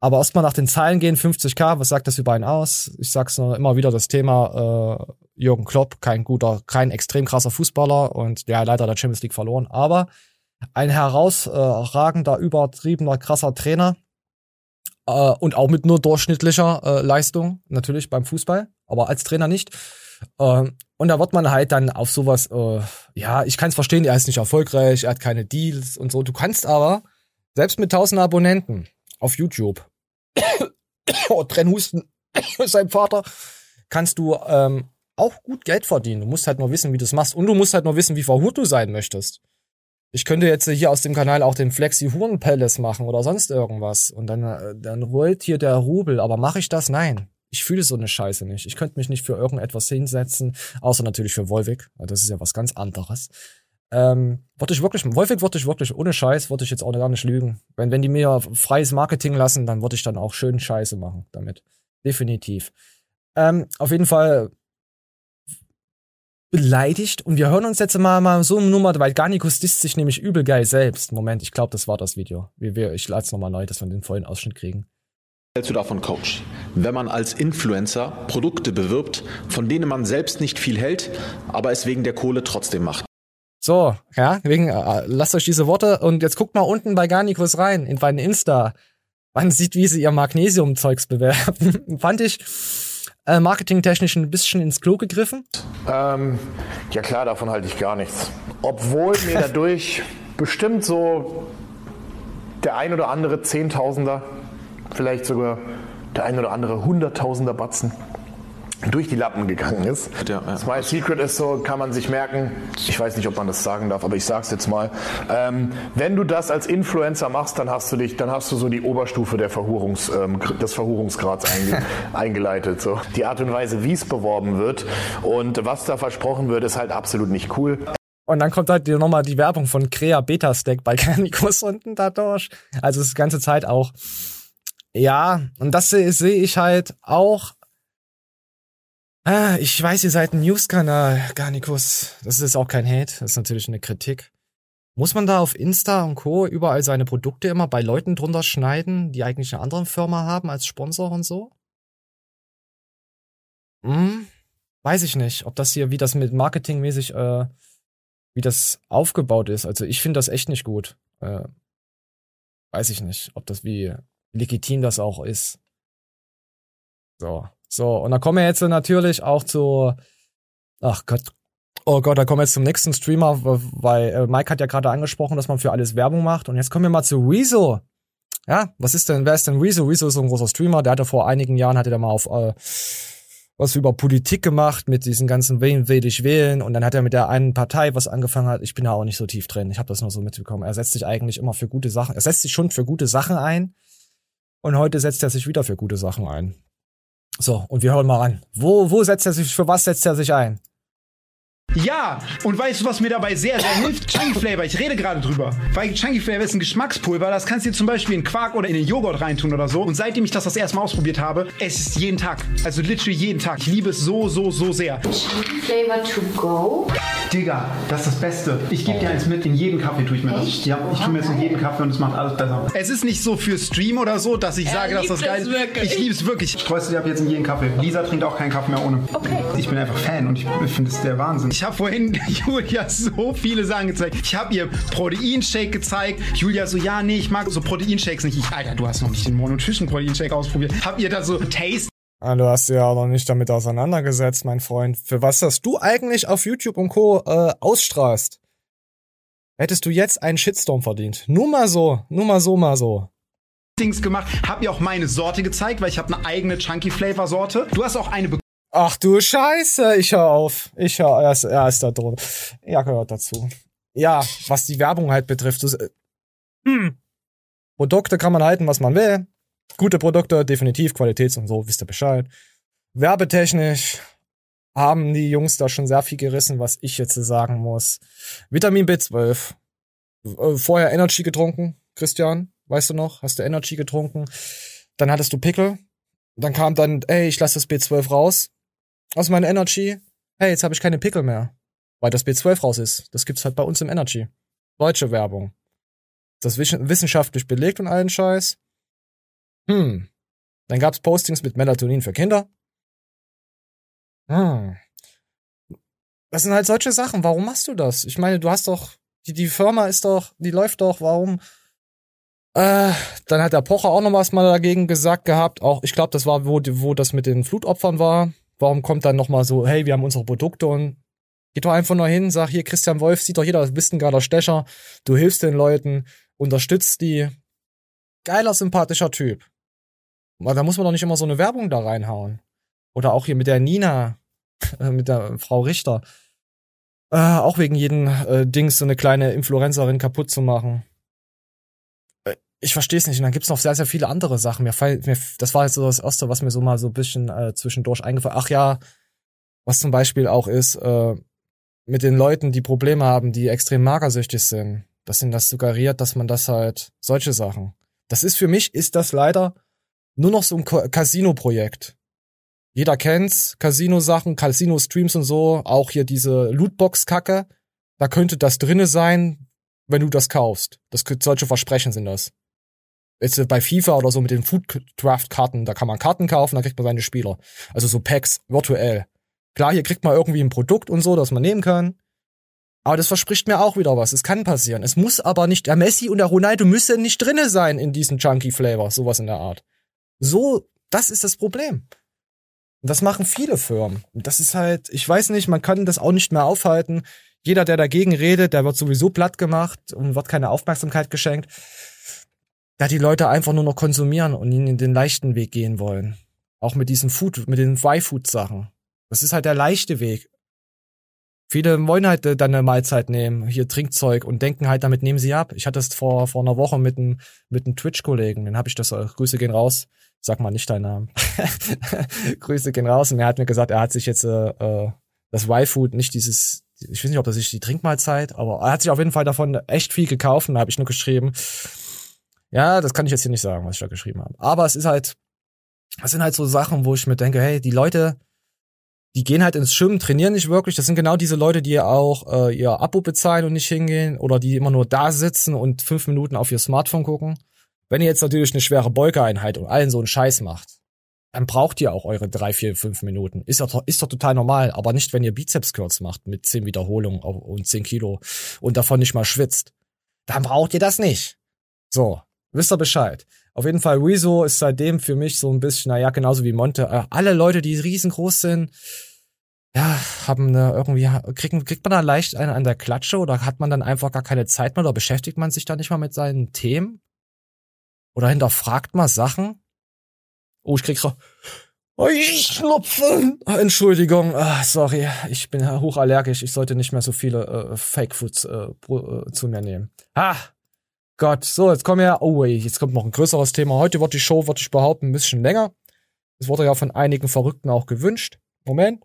A: Aber erstmal nach den Zahlen gehen, 50k, was sagt das über einen aus? Ich sag's nur immer wieder, das Thema äh, Jürgen Klopp, kein guter, kein extrem krasser Fußballer und ja, leider der Champions League verloren, aber ein herausragender, übertriebener, krasser Trainer äh, und auch mit nur durchschnittlicher äh, Leistung, natürlich beim Fußball, aber als Trainer nicht. Ähm, und da wird man halt dann auf sowas, äh, ja, ich kann es verstehen, er ist nicht erfolgreich, er hat keine Deals und so. Du kannst aber, selbst mit 1000 Abonnenten auf YouTube, [coughs] oh, Trennhusten, [coughs] sein Vater, kannst du ähm, auch gut Geld verdienen. Du musst halt nur wissen, wie du es machst. Und du musst halt nur wissen, wie verhurt du sein möchtest. Ich könnte jetzt hier aus dem Kanal auch den Flexi Huren Palace machen oder sonst irgendwas. Und dann, äh, dann rollt hier der Rubel. Aber mache ich das? Nein. Ich fühle so eine Scheiße nicht. Ich könnte mich nicht für irgendetwas hinsetzen, außer natürlich für Wolvik. Das ist ja was ganz anderes. Ähm, würde ich wirklich, Wolfig würde ich wirklich, ohne Scheiß, würde ich jetzt auch gar nicht lügen. Wenn, wenn die mir freies Marketing lassen, dann würde ich dann auch schön Scheiße machen damit. Definitiv. Ähm, auf jeden Fall beleidigt und wir hören uns jetzt mal, mal so eine Nummer, weil Garnikus disst sich nämlich übel geil selbst. Moment, ich glaube, das war das Video. Wir, wir, ich lade es nochmal neu, dass wir den vollen Ausschnitt kriegen
J: hältst du davon, Coach? Wenn man als Influencer Produkte bewirbt, von denen man selbst nicht viel hält, aber es wegen der Kohle trotzdem macht.
A: So, ja, wegen, äh, lasst euch diese Worte und jetzt guckt mal unten bei Garnikus rein, in meinen Insta. Man sieht, wie sie ihr Magnesium-Zeugs bewerben. [laughs] Fand ich äh, marketingtechnisch ein bisschen ins Klo gegriffen.
K: Ähm, ja klar, davon halte ich gar nichts. Obwohl mir [laughs] dadurch bestimmt so der ein oder andere Zehntausender, vielleicht sogar der ein oder andere Hunderttausender Batzen durch die Lappen gegangen ist. Ja, ja. Smile Secret ist so, kann man sich merken, ich weiß nicht, ob man das sagen darf, aber ich sag's jetzt mal. Ähm, wenn du das als Influencer machst, dann hast du dich, dann hast du so die Oberstufe der Verhurungs, ähm, des Verhurungsgrads einge [laughs] eingeleitet. So. Die Art und Weise, wie es beworben wird und was da versprochen wird, ist halt absolut nicht cool.
A: Und dann kommt halt nochmal die Werbung von Crea Beta Stack bei [laughs] Canicus unten dadurch. Also es ist die ganze Zeit auch. Ja, und das sehe seh ich halt auch Ah, ich weiß, ihr seid ein News-Kanal, Garnikus. Das ist auch kein Hate, das ist natürlich eine Kritik. Muss man da auf Insta und Co. überall seine Produkte immer bei Leuten drunter schneiden, die eigentlich eine andere Firma haben als Sponsor und so? Hm, weiß ich nicht, ob das hier, wie das mit marketingmäßig, äh, wie das aufgebaut ist. Also ich finde das echt nicht gut. Äh, weiß ich nicht, ob das wie legitim das auch ist. So. So, und da kommen wir jetzt natürlich auch zu, ach Gott, oh Gott, da kommen wir jetzt zum nächsten Streamer, weil äh, Mike hat ja gerade angesprochen, dass man für alles Werbung macht. Und jetzt kommen wir mal zu Rezo. Ja, was ist denn, wer ist denn Rezo? Rezo ist so ein großer Streamer, der hatte vor einigen Jahren, hatte der mal auf äh, was über Politik gemacht mit diesen ganzen Wen will ich wählen und dann hat er mit der einen Partei was angefangen hat. Ich bin da auch nicht so tief drin. Ich habe das nur so mitbekommen. Er setzt sich eigentlich immer für gute Sachen. Er setzt sich schon für gute Sachen ein und heute setzt er sich wieder für gute Sachen ein. So, und wir hören mal an. Wo, wo setzt er sich, für was setzt er sich ein?
L: Ja, und weißt du, was mir dabei sehr, sehr hilft? Chunky Flavor, ich rede gerade drüber. Weil Chunky Flavor ist ein Geschmackspulver, das kannst du dir zum Beispiel in Quark oder in den Joghurt reintun oder so. Und seitdem ich das das erste Mal ausprobiert habe, es ist jeden Tag. Also literally jeden Tag. Ich liebe es so, so, so sehr. Chunky Flavor to go? Digga, das ist das Beste. Ich gebe dir eins mit, in jeden Kaffee tue ich mir das. Ja, ich tue mir jetzt in jeden Kaffee und es macht alles besser. Es ist nicht so für Stream oder so, dass ich er sage, dass das geil ist. Ich liebe es wirklich. Ich streue es dir ab jetzt in jeden Kaffee. Lisa trinkt auch keinen Kaffee mehr ohne. Okay. Ich bin einfach Fan und ich finde es der Wahnsinn. Ich habe vorhin [laughs] Julia so viele Sachen gezeigt. Ich habe ihr Proteinshake gezeigt. Julia so, ja, nee, ich mag so Proteinshakes nicht. Ich, Alter, du hast noch nicht den Monotrition Proteinshake ausprobiert. Hab ihr da so Taste
A: Ah, du hast ja auch noch nicht damit auseinandergesetzt, mein Freund. Für was das du eigentlich auf YouTube und Co. Äh, ausstrahlst, hättest du jetzt einen Shitstorm verdient. Nur mal so, nur mal so, mal so.
L: Dings gemacht, hab ihr auch meine Sorte gezeigt, weil ich habe eine eigene Chunky Flavor Sorte. Du hast auch eine
A: Ach du Scheiße, ich hör auf. Ich hör, er ist, er ist da drin. Ja, gehört dazu. Ja, was die Werbung halt betrifft. Das, äh, hm. Produkte kann man halten, was man will. Gute Produkte, definitiv, Qualitäts und so, wisst ihr Bescheid. Werbetechnisch haben die Jungs da schon sehr viel gerissen, was ich jetzt sagen muss. Vitamin B12. Äh, vorher Energy getrunken, Christian, weißt du noch? Hast du Energy getrunken? Dann hattest du Pickel. Dann kam dann, ey, ich lasse das B12 raus aus meiner Energy, hey, jetzt habe ich keine Pickel mehr. Weil das B12 raus ist. Das gibt's halt bei uns im Energy. Deutsche Werbung. Das wissenschaftlich belegt und allen Scheiß. Hm. Dann gab's Postings mit Melatonin für Kinder. Hm. Das sind halt solche Sachen. Warum machst du das? Ich meine, du hast doch, die, die Firma ist doch, die läuft doch, warum? Äh, dann hat der Pocher auch noch was mal dagegen gesagt gehabt. Auch, ich glaube, das war, wo, wo das mit den Flutopfern war. Warum kommt dann nochmal so, hey, wir haben unsere Produkte und geht doch einfach nur hin, sag hier, Christian Wolf, sieht doch jeder, du bist ein geiler Stecher, du hilfst den Leuten, unterstützt die. Geiler, sympathischer Typ. Da muss man doch nicht immer so eine Werbung da reinhauen. Oder auch hier mit der Nina, [laughs] äh, mit der Frau Richter. Äh, auch wegen jedem äh, Dings so eine kleine Influencerin kaputt zu machen. Ich verstehe es nicht. Und dann gibt's noch sehr, sehr viele andere Sachen. Mir fall, mir, das war jetzt so das Erste, was mir so mal so ein bisschen äh, zwischendurch eingefallen Ach ja, was zum Beispiel auch ist, äh, mit den Leuten, die Probleme haben, die extrem magersüchtig sind. Das sind das suggeriert, dass man das halt, solche Sachen. Das ist für mich, ist das leider nur noch so ein Casino-Projekt. Jeder kennt's, Casino-Sachen, Casino-Streams und so, auch hier diese Lootbox-Kacke. Da könnte das drinne sein, wenn du das kaufst. Das solche Versprechen sind das. Jetzt bei FIFA oder so mit den Food Draft Karten, da kann man Karten kaufen, da kriegt man seine Spieler. Also so Packs virtuell. Klar, hier kriegt man irgendwie ein Produkt und so, das man nehmen kann. Aber das verspricht mir auch wieder was. Es kann passieren. Es muss aber nicht, der Messi und der Ronaldo müssen nicht drinne sein in diesem Chunky Flavor, sowas in der Art. So, das ist das Problem. Und das machen viele Firmen. Das ist halt, ich weiß nicht, man kann das auch nicht mehr aufhalten. Jeder, der dagegen redet, der wird sowieso platt gemacht und wird keine Aufmerksamkeit geschenkt. Da die Leute einfach nur noch konsumieren und ihnen den leichten Weg gehen wollen. Auch mit diesen Food, mit den Y-Food-Sachen. Das ist halt der leichte Weg. Viele wollen halt äh, dann eine Mahlzeit nehmen, hier Trinkzeug und denken halt, damit nehmen sie ab. Ich hatte das vor, vor einer Woche mit einem, mit einem Twitch-Kollegen, den habe ich das, äh, Grüße gehen raus, sag mal nicht deinen Namen. [laughs] Grüße gehen raus und er hat mir gesagt, er hat sich jetzt äh, äh das Y-Food, nicht dieses, ich weiß nicht, ob das ist die Trinkmahlzeit, aber er hat sich auf jeden Fall davon echt viel gekauft da habe ich nur geschrieben. Ja, das kann ich jetzt hier nicht sagen, was ich da geschrieben habe. Aber es ist halt, das sind halt so Sachen, wo ich mir denke, hey, die Leute, die gehen halt ins Schwimmen, trainieren nicht wirklich. Das sind genau diese Leute, die auch äh, ihr Abo bezahlen und nicht hingehen oder die immer nur da sitzen und fünf Minuten auf ihr Smartphone gucken. Wenn ihr jetzt natürlich eine schwere Beugeeinheit und allen so einen Scheiß macht, dann braucht ihr auch eure drei, vier, fünf Minuten. Ist doch, ist doch total normal, aber nicht, wenn ihr Bizeps-Curls macht mit zehn Wiederholungen und zehn Kilo und davon nicht mal schwitzt. Dann braucht ihr das nicht. So, wisst ihr Bescheid. Auf jeden Fall, Rezo ist seitdem für mich so ein bisschen, naja, genauso wie Monte. Äh, alle Leute, die riesengroß sind, ja, haben eine, irgendwie, kriegen, kriegt man da leicht einen an der Klatsche oder hat man dann einfach gar keine Zeit mehr oder beschäftigt man sich da nicht mal mit seinen Themen? Oder hinterfragt man Sachen? Oh, ich krieg so, oh, ich schnupfen. Ah, Entschuldigung, ah, sorry, ich bin hochallergisch. Ich sollte nicht mehr so viele äh, Fake Foods äh, äh, zu mir nehmen. Ah, Gott, so, jetzt kommen wir, oh, jetzt kommt noch ein größeres Thema. Heute wird die Show, würde ich behaupten, ein bisschen länger. Es wurde ja von einigen Verrückten auch gewünscht. Moment.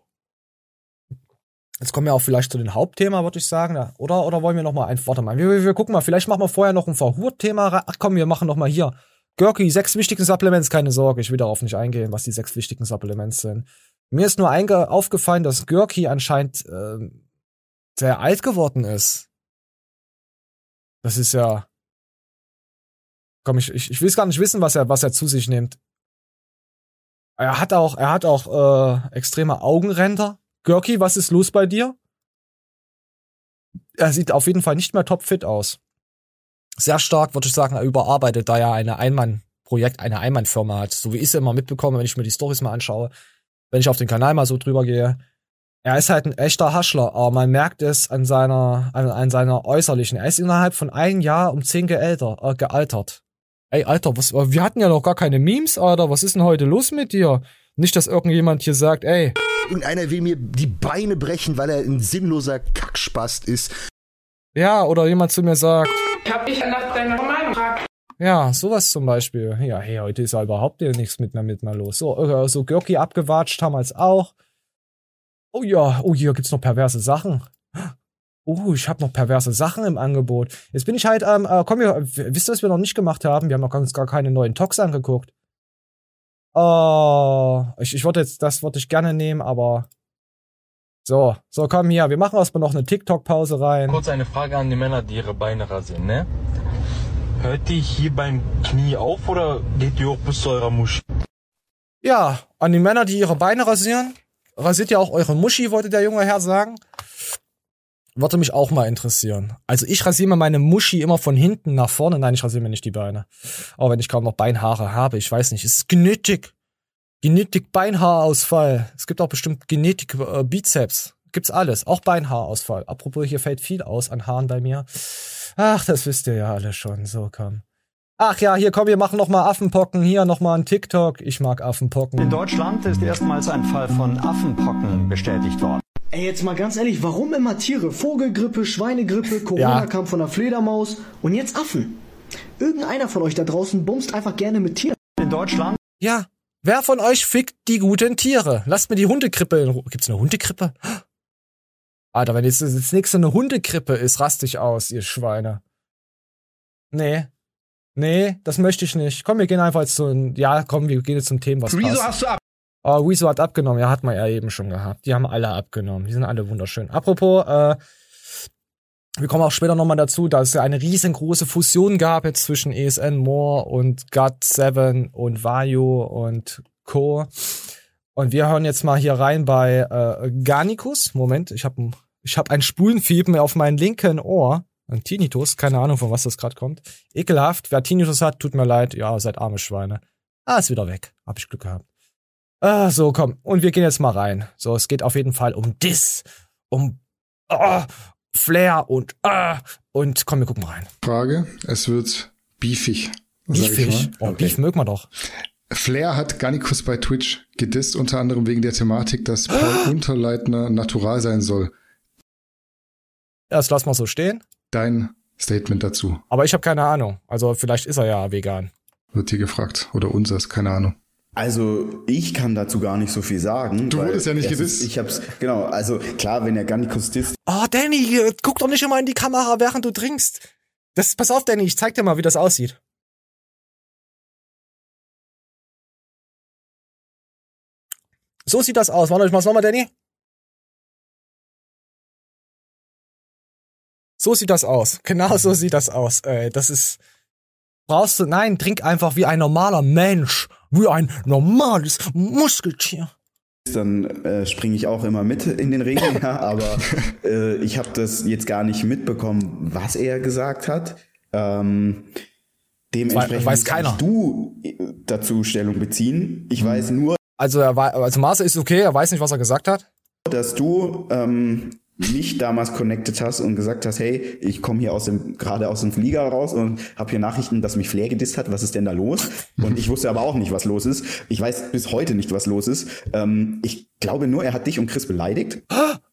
A: Jetzt kommen wir auch vielleicht zu den Hauptthema, würde ich sagen. Oder, oder wollen wir noch mal ein, warte mal, wir, wir, gucken mal, vielleicht machen wir vorher noch ein Verhurt-Thema. Ach komm, wir machen noch mal hier. Görki, sechs wichtigen Supplements, keine Sorge, ich will darauf nicht eingehen, was die sechs wichtigen Supplements sind. Mir ist nur aufgefallen, dass Görki anscheinend äh, sehr alt geworden ist. Das ist ja, Komm, ich, ich, ich will gar nicht wissen, was er, was er zu sich nimmt. Er hat auch, er hat auch äh, extreme Augenränder. Görki, was ist los bei dir? Er sieht auf jeden Fall nicht mehr topfit aus. Sehr stark, würde ich sagen, er überarbeitet, da er eine Einmann-Projekt, eine Einmann-Firma hat. So wie ich es immer mitbekomme, wenn ich mir die Stories mal anschaue, wenn ich auf den Kanal mal so drüber gehe. Er ist halt ein echter Haschler, aber man merkt es an seiner, an, an seiner äußerlichen. Er ist innerhalb von einem Jahr um zehn geälter, äh, gealtert. Ey, Alter, was, wir hatten ja noch gar keine Memes, Alter. Was ist denn heute los mit dir? Nicht, dass irgendjemand hier sagt, ey.
M: Irgendeiner will mir die Beine brechen, weil er ein sinnloser Kackspast ist.
A: Ja, oder jemand zu mir sagt.
N: Ich hab dich nach deiner Meinung gefragt.
A: Ja, sowas zum Beispiel. Ja, hey, heute ist ja überhaupt nichts mit mir, mit mir los. So, äh, so Görki abgewatscht damals auch. Oh ja, oh, hier gibt's noch perverse Sachen oh, ich habe noch perverse Sachen im Angebot. Jetzt bin ich halt, ähm, äh, komm, wir, wisst ihr, was wir noch nicht gemacht haben? Wir haben noch ganz gar keine neuen Talks angeguckt. Oh, ich, ich würde jetzt, das würde ich gerne nehmen, aber so, so komm hier, wir machen erstmal noch eine TikTok-Pause rein.
O: Kurz eine Frage an die Männer, die ihre Beine rasieren, ne? Hört die hier beim Knie auf oder geht die hoch bis zu eurer Muschi?
A: Ja, an die Männer, die ihre Beine rasieren. Rasiert ja auch eure Muschi, wollte der junge Herr sagen. Würde mich auch mal interessieren. Also ich rasiere mir meine Muschi immer von hinten nach vorne. Nein, ich rasiere mir nicht die Beine. Auch wenn ich kaum noch Beinhaare habe. Ich weiß nicht. Es ist Genetik. Genetik Beinhaarausfall. Es gibt auch bestimmt Genetik äh, Bizeps. Gibt's alles. Auch Beinhaarausfall. Apropos, hier fällt viel aus an Haaren bei mir. Ach, das wisst ihr ja alle schon. So, komm. Ach ja, hier komm, wir machen noch mal Affenpocken. Hier noch mal ein TikTok. Ich mag Affenpocken.
P: In Deutschland ist erstmals ein Fall von Affenpocken bestätigt worden.
Q: Ey, jetzt mal ganz ehrlich, warum immer Tiere? Vogelgrippe, Schweinegrippe, Corona ja. kam von der Fledermaus und jetzt Affen. Irgendeiner von euch da draußen bumst einfach gerne mit Tieren.
P: In Deutschland?
A: Ja. Wer von euch fickt die guten Tiere? Lasst mir die Hundekrippe in Ruhe. Gibt's eine Hundekrippe? [gasps] Alter, wenn jetzt das nächste eine Hundekrippe ist, rast ich aus, ihr Schweine. Nee. Nee, das möchte ich nicht. Komm, wir gehen einfach jetzt zu, ja, komm, wir gehen jetzt zum Thema, was
L: Wieso hast du ab?
A: Oh, Wieso hat abgenommen? Ja, hat man ja eben schon gehabt. Die haben alle abgenommen. Die sind alle wunderschön. Apropos, äh, wir kommen auch später nochmal dazu, dass es eine riesengroße Fusion gab jetzt zwischen ESN More und God7 und Vario und Co. Und wir hören jetzt mal hier rein bei äh, Garnicus. Moment, ich habe ich hab ein Spulenfiepen auf meinem linken Ohr. Ein Tinnitus, keine Ahnung, von was das gerade kommt. Ekelhaft. Wer Tinnitus hat, tut mir leid. Ja, seid arme Schweine. Ah, ist wieder weg. Hab ich Glück gehabt. Ah, so, komm. Und wir gehen jetzt mal rein. So, es geht auf jeden Fall um Diss, um oh, Flair und ah, und komm, wir gucken mal rein.
R: Frage, es wird beefig.
A: Beefig? Oh, okay. Beef mögen wir doch.
R: Flair hat Garnikus bei Twitch gedisst, unter anderem wegen der Thematik, dass Paul Unterleitner natural sein soll.
A: Das lass mal so stehen.
R: Dein Statement dazu.
A: Aber ich habe keine Ahnung. Also vielleicht ist er ja vegan.
R: Wird hier gefragt. Oder unseres, keine Ahnung.
S: Also ich kann dazu gar nicht so viel sagen.
R: Du wurdest ja nicht gedisst.
S: Ich hab's, genau, also klar, wenn er Garnikus disst.
A: Oh, Danny, guck doch nicht immer in die Kamera, während du trinkst. Das, pass auf, Danny, ich zeig dir mal, wie das aussieht. So sieht das aus. Warte, ich mach's nochmal, Danny. So sieht das aus. Genau so sieht das aus. Ey, das ist. Brauchst du. Nein, trink einfach wie ein normaler Mensch. Wie ein normales Muskeltier.
S: Dann äh, springe ich auch immer mit in den Ring, [laughs] ja, aber äh, ich habe das jetzt gar nicht mitbekommen, was er gesagt hat. Ähm, dementsprechend
A: weiß keiner.
S: du dazu Stellung beziehen. Ich hm. weiß nur,
A: also, er war, also Marcel ist okay, er weiß nicht, was er gesagt hat.
S: Dass du ähm, mich damals connected hast und gesagt hast, hey, ich komme hier aus dem gerade aus dem Flieger raus und habe hier Nachrichten, dass mich Flair gedisst hat. Was ist denn da los? Und ich wusste aber auch nicht, was los ist. Ich weiß bis heute nicht, was los ist. Ähm, ich glaube nur, er hat dich und Chris beleidigt.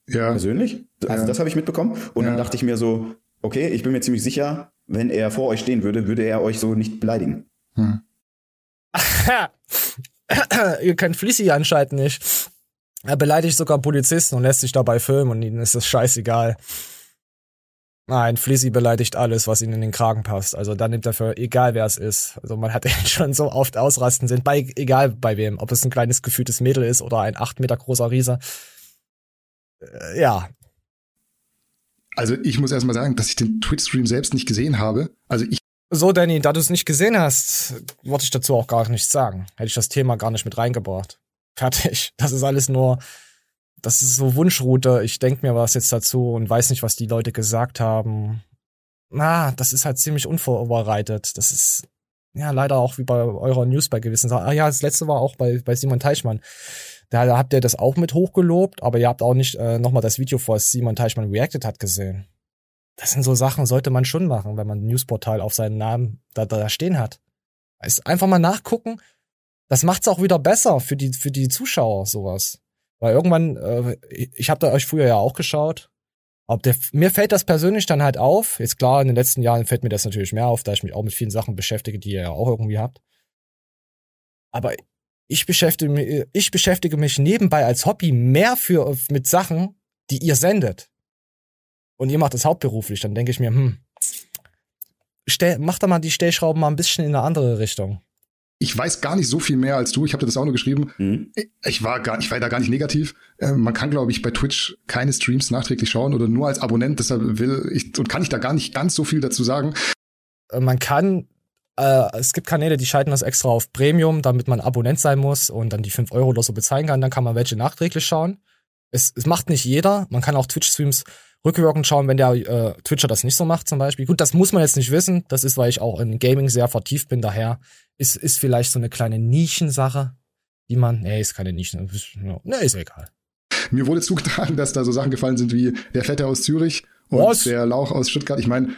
R: Ja.
S: Persönlich. Also ja. das habe ich mitbekommen. Und ja. dann dachte ich mir so, okay, ich bin mir ziemlich sicher, wenn er vor euch stehen würde, würde er euch so nicht beleidigen. Hm. [laughs]
A: Ihr könnt Flissy anscheinend nicht. Er beleidigt sogar Polizisten und lässt sich dabei filmen und ihnen ist das scheißegal. Nein, Flissy beleidigt alles, was ihnen in den Kragen passt. Also da nimmt er für egal wer es ist. Also man hat [laughs] ihn schon so oft ausrasten sind, bei egal bei wem, ob es ein kleines gefühltes Mädel ist oder ein acht Meter großer Riese. Äh, ja.
R: Also ich muss erstmal sagen, dass ich den Twitch-Stream selbst nicht gesehen habe. Also ich
A: so, Danny, da du es nicht gesehen hast, wollte ich dazu auch gar nichts sagen. Hätte ich das Thema gar nicht mit reingebracht. Fertig. [laughs] Das ist alles nur, das ist so Wunschroute. Ich denke mir was jetzt dazu und weiß nicht, was die Leute gesagt haben. Na, das ist halt ziemlich unvorbereitet. Das ist ja leider auch wie bei eurer News bei gewissen Sachen. Ah ja, das letzte war auch bei, bei Simon Teichmann. Da, da habt ihr das auch mit hochgelobt, aber ihr habt auch nicht äh, nochmal das Video, vor Simon Teichmann reacted hat, gesehen. Das sind so Sachen, sollte man schon machen, wenn man ein Newsportal auf seinen Namen da, da stehen hat. Ist einfach mal nachgucken. Das macht's auch wieder besser für die, für die Zuschauer, sowas. Weil irgendwann, äh, ich habe da euch früher ja auch geschaut. Ob der, mir fällt das persönlich dann halt auf. Jetzt klar, in den letzten Jahren fällt mir das natürlich mehr auf, da ich mich auch mit vielen Sachen beschäftige, die ihr ja auch irgendwie habt. Aber ich beschäftige mich, ich beschäftige mich nebenbei als Hobby mehr für, mit Sachen, die ihr sendet und ihr macht das hauptberuflich, dann denke ich mir, hm, stell, mach da mal die Stellschrauben mal ein bisschen in eine andere Richtung.
R: Ich weiß gar nicht so viel mehr als du. Ich habe dir das auch nur geschrieben. Mhm. Ich war gar, ich war da gar nicht negativ. Äh, man kann, glaube ich, bei Twitch keine Streams nachträglich schauen oder nur als Abonnent. Deshalb will ich und kann ich da gar nicht ganz so viel dazu sagen.
A: Äh, man kann äh, es gibt Kanäle, die schalten das extra auf Premium, damit man Abonnent sein muss und dann die 5 Euro oder so bezahlen kann. Dann kann man welche nachträglich schauen. Es, es macht nicht jeder. Man kann auch Twitch-Streams rückwirkend schauen, wenn der äh, Twitcher das nicht so macht zum Beispiel. Gut, das muss man jetzt nicht wissen. Das ist, weil ich auch in Gaming sehr vertieft bin. Daher ist, ist vielleicht so eine kleine Nischensache, die man, nee, ist keine Nischen, ne, ist egal.
R: Mir wurde zugetragen, [laughs] dass da so Sachen gefallen sind wie der Fette aus Zürich und Was? der Lauch aus Stuttgart. Ich meine,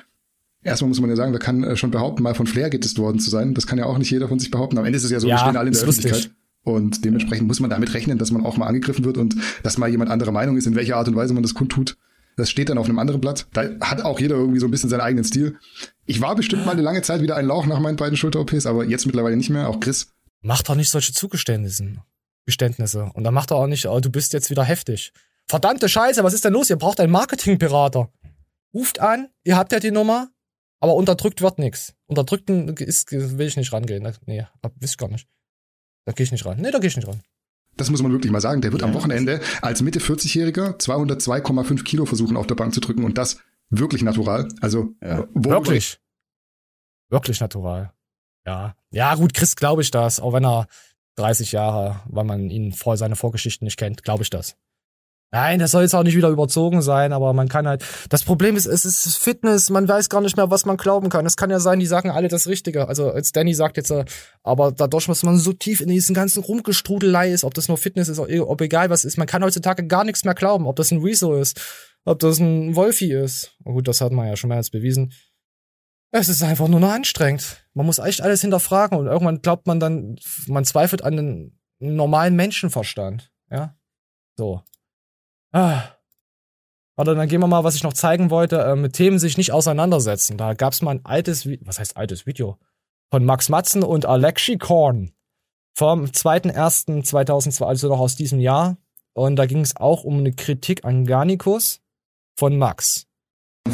R: erstmal muss man ja sagen, wer kann äh, schon behaupten, mal von Flair gedisst worden zu sein. Das kann ja auch nicht jeder von sich behaupten. Am Ende ist es ja so, ja, wir stehen alle in der Öffentlichkeit. Lustig. Und dementsprechend muss man damit rechnen, dass man auch mal angegriffen wird und dass mal jemand anderer Meinung ist, in welcher Art und Weise man das kundtut. Das steht dann auf einem anderen Blatt. Da hat auch jeder irgendwie so ein bisschen seinen eigenen Stil. Ich war bestimmt mal eine lange Zeit wieder ein Lauch nach meinen beiden Schulter-OPs, aber jetzt mittlerweile nicht mehr. Auch Chris.
A: Macht doch nicht solche Zugeständnisse. Geständnisse. Und dann macht er auch nicht, oh, du bist jetzt wieder heftig. Verdammte Scheiße, was ist denn los? Ihr braucht einen Marketingberater. Ruft an, ihr habt ja die Nummer, aber unterdrückt wird nichts. Unterdrückten ist, will ich nicht rangehen. Nee, wisst gar nicht. Da gehe ich nicht ran. Nee, da gehe ich nicht ran.
R: Das muss man wirklich mal sagen. Der wird ja, am Wochenende als Mitte 40-Jähriger 202,5 Kilo versuchen auf der Bank zu drücken und das wirklich natural. Also
A: ja. wirklich, wirklich natural. Ja, ja gut, Chris glaube ich das, auch wenn er 30 Jahre, weil man ihn vor seine Vorgeschichten nicht kennt, glaube ich das. Nein, das soll jetzt auch nicht wieder überzogen sein, aber man kann halt. Das Problem ist, es ist Fitness, man weiß gar nicht mehr, was man glauben kann. Es kann ja sein, die sagen alle das Richtige. Also als Danny sagt jetzt, äh, aber dadurch, dass man so tief in diesen ganzen Rumgestrudelei ist, ob das nur Fitness ist, ob egal was ist, man kann heutzutage gar nichts mehr glauben, ob das ein Rezo ist, ob das ein Wolfi ist. Oh gut, das hat man ja schon mehrmals bewiesen. Es ist einfach nur noch anstrengend. Man muss echt alles hinterfragen und irgendwann glaubt man dann, man zweifelt an den normalen Menschenverstand. Ja, so. Ah. Warte, dann gehen wir mal, was ich noch zeigen wollte, äh, mit Themen sich nicht auseinandersetzen. Da gab's mal ein altes, was heißt altes Video? Von Max Matzen und Alexi Korn vom 2.1.2002, also noch aus diesem Jahr. Und da ging es auch um eine Kritik an Garnicus von Max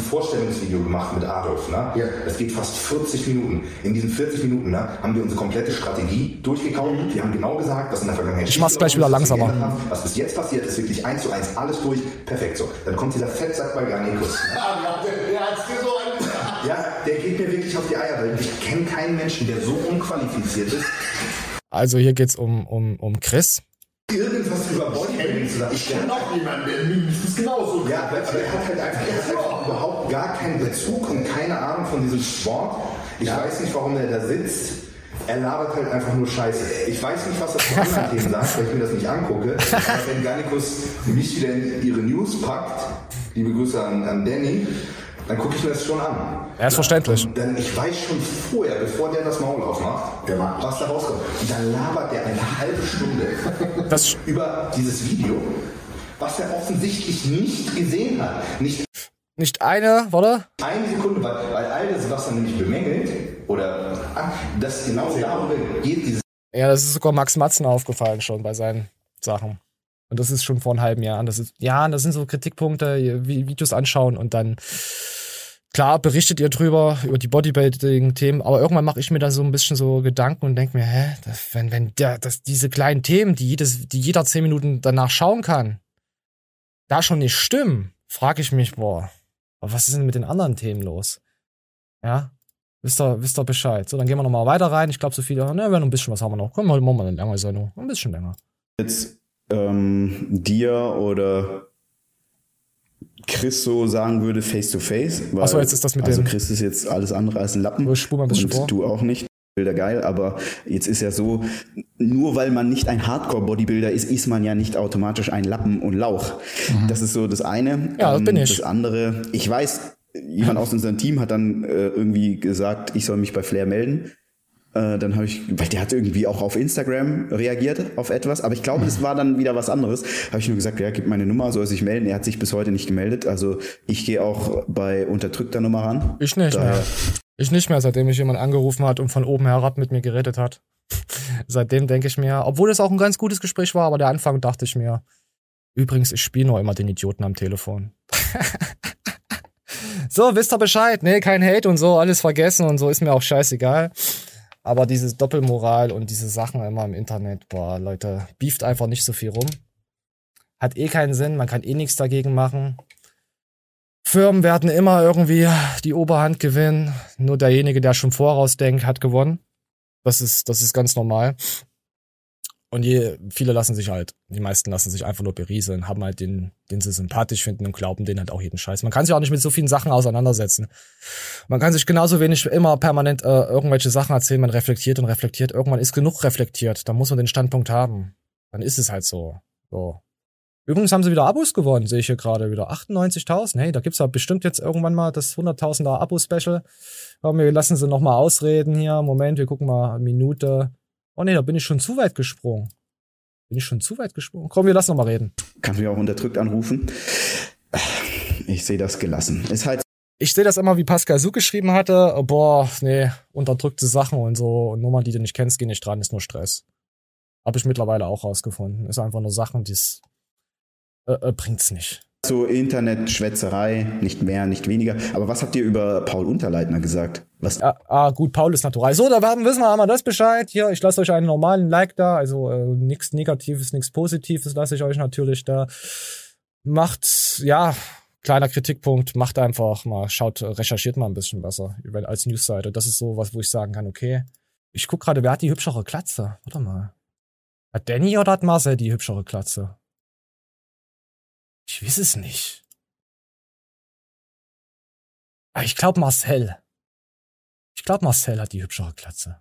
T: Vorstellungsvideo gemacht mit Adolf. Ne? Ja. Das geht fast 40 Minuten. In diesen 40 Minuten ne, haben wir unsere komplette Strategie durchgekaut. Mhm. Wir haben genau gesagt, was in der Vergangenheit
A: Ich mach's gleich wieder langsamer.
T: Haben. Was bis jetzt passiert, ist wirklich eins zu eins alles durch. Perfekt so. Dann kommt dieser Fettsack bei Garnikus. [laughs] Der hat's Ja, der geht mir wirklich auf die Eier, weil ich kenne keinen Menschen, der so unqualifiziert ist.
A: Also hier geht's um, um, um Chris
T: irgendwas über Bodybuilding zu sagen. Ich kenne auch jemanden, der mindestens genauso Ja, aber er hat halt einfach, er hat halt überhaupt gar keinen Bezug und keine Ahnung von diesem Sport. Ich ja. weiß nicht, warum er da sitzt. Er labert halt einfach nur Scheiße. Ich weiß nicht, was das für anderen Themen [laughs] sagt, weil ich mir das nicht angucke. Aber wenn Garnikus mich wieder in ihre News packt, liebe Grüße an, an Danny, dann gucke ich mir das schon an.
A: Er ist verständlich.
T: Denn ich weiß schon vorher, bevor der das Maul aufmacht, was da rauskommt. Und dann labert der eine halbe Stunde [laughs] über dieses Video, was er offensichtlich nicht gesehen hat. Nicht,
A: nicht eine, oder?
T: Eine Sekunde, weil, weil all das, was er nämlich bemängelt, oder ah, das genau darüber geht, dieses.
A: Ja, das ist sogar Max Matzen aufgefallen schon bei seinen Sachen. Und das ist schon vor einem halben Jahr. Und das ist, ja, das sind so Kritikpunkte, Videos anschauen und dann klar berichtet ihr drüber, über die Bodybuilding-Themen, aber irgendwann mache ich mir dann so ein bisschen so Gedanken und denke mir, hä, das, wenn, wenn der, dass diese kleinen Themen, die jedes, die jeder zehn Minuten danach schauen kann, da schon nicht stimmen, frage ich mich, boah, was ist denn mit den anderen Themen los? Ja, wisst ihr, wisst ihr Bescheid. So, dann gehen wir nochmal weiter rein. Ich glaube, so viele, ne, wir haben ein bisschen, was haben wir noch? Komm, machen wir eine lange Sendung. Ein bisschen länger.
S: Jetzt ähm, dir oder Chris so sagen würde, face to face.
A: Achso, jetzt ist das mit
S: also dem. Also Chris ist jetzt alles andere als ein Lappen.
A: Spur mal ein bisschen und vor.
S: du auch nicht. Bilder geil, aber jetzt ist ja so, nur weil man nicht ein Hardcore-Bodybuilder ist, ist man ja nicht automatisch ein Lappen und Lauch. Mhm. Das ist so das eine.
A: Ja, das bin ich.
S: Das andere, ich weiß, jemand aus unserem Team hat dann äh, irgendwie gesagt, ich soll mich bei Flair melden. Äh, dann habe ich, weil der hat irgendwie auch auf Instagram reagiert auf etwas, aber ich glaube, das war dann wieder was anderes. Habe ich nur gesagt, ja, gib meine Nummer, soll sich melden. Er hat sich bis heute nicht gemeldet. Also ich gehe auch bei unterdrückter Nummer ran.
A: Ich nicht mehr. Ich nicht mehr, seitdem mich jemand angerufen hat und von oben herab mit mir geredet hat. [laughs] seitdem denke ich mir, obwohl es auch ein ganz gutes Gespräch war, aber der Anfang dachte ich mir, übrigens, ich spiele nur immer den Idioten am Telefon. [laughs] so, wisst ihr Bescheid? Nee, kein Hate und so, alles vergessen und so, ist mir auch scheißegal. Aber diese Doppelmoral und diese Sachen immer im Internet, boah, Leute, beeft einfach nicht so viel rum. Hat eh keinen Sinn, man kann eh nichts dagegen machen. Firmen werden immer irgendwie die Oberhand gewinnen. Nur derjenige, der schon vorausdenkt, hat gewonnen. Das ist, das ist ganz normal. Und je, viele lassen sich halt, die meisten lassen sich einfach nur berieseln, haben halt den, den sie sympathisch finden und glauben denen halt auch jeden Scheiß. Man kann sich auch nicht mit so vielen Sachen auseinandersetzen. Man kann sich genauso wenig immer permanent äh, irgendwelche Sachen erzählen, man reflektiert und reflektiert. Irgendwann ist genug reflektiert, da muss man den Standpunkt haben. Dann ist es halt so. So. Übrigens haben sie wieder Abos gewonnen, sehe ich hier gerade wieder. 98.000. Hey, da gibt's ja bestimmt jetzt irgendwann mal das 100.000er Abo-Special. Komm, wir lassen sie noch mal ausreden hier. Moment, wir gucken mal Minute. Oh nee, da bin ich schon zu weit gesprungen. Bin ich schon zu weit gesprungen? Komm, wir lassen noch mal reden.
S: Kannst du mich auch unterdrückt anrufen? Ich sehe das gelassen. Ist halt
A: ich sehe das immer, wie Pascal Su geschrieben hatte. Boah, nee, unterdrückte Sachen und so. Nummern, die du nicht kennst, gehen nicht dran, ist nur Stress. Habe ich mittlerweile auch rausgefunden. Ist einfach nur Sachen, die es äh, äh, bringt's nicht.
S: So Internet-Schwätzerei, nicht mehr, nicht weniger. Aber was habt ihr über Paul Unterleitner gesagt? Was?
A: Ja, ah, gut, Paul ist natural. So, da wissen wir einmal das Bescheid. Hier, ich lasse euch einen normalen Like da. Also äh, nichts Negatives, nichts Positives lasse ich euch natürlich da. Macht, ja, kleiner Kritikpunkt, macht einfach mal, schaut, recherchiert mal ein bisschen besser als Newsseite. Das ist so was, wo ich sagen kann, okay. Ich guck gerade, wer hat die hübschere Klatze? Warte mal. Hat Danny oder hat Marcel die hübschere Klatze? Ich weiß es nicht. Aber ah, ich glaube Marcel. Ich glaube Marcel hat die hübschere Klatze.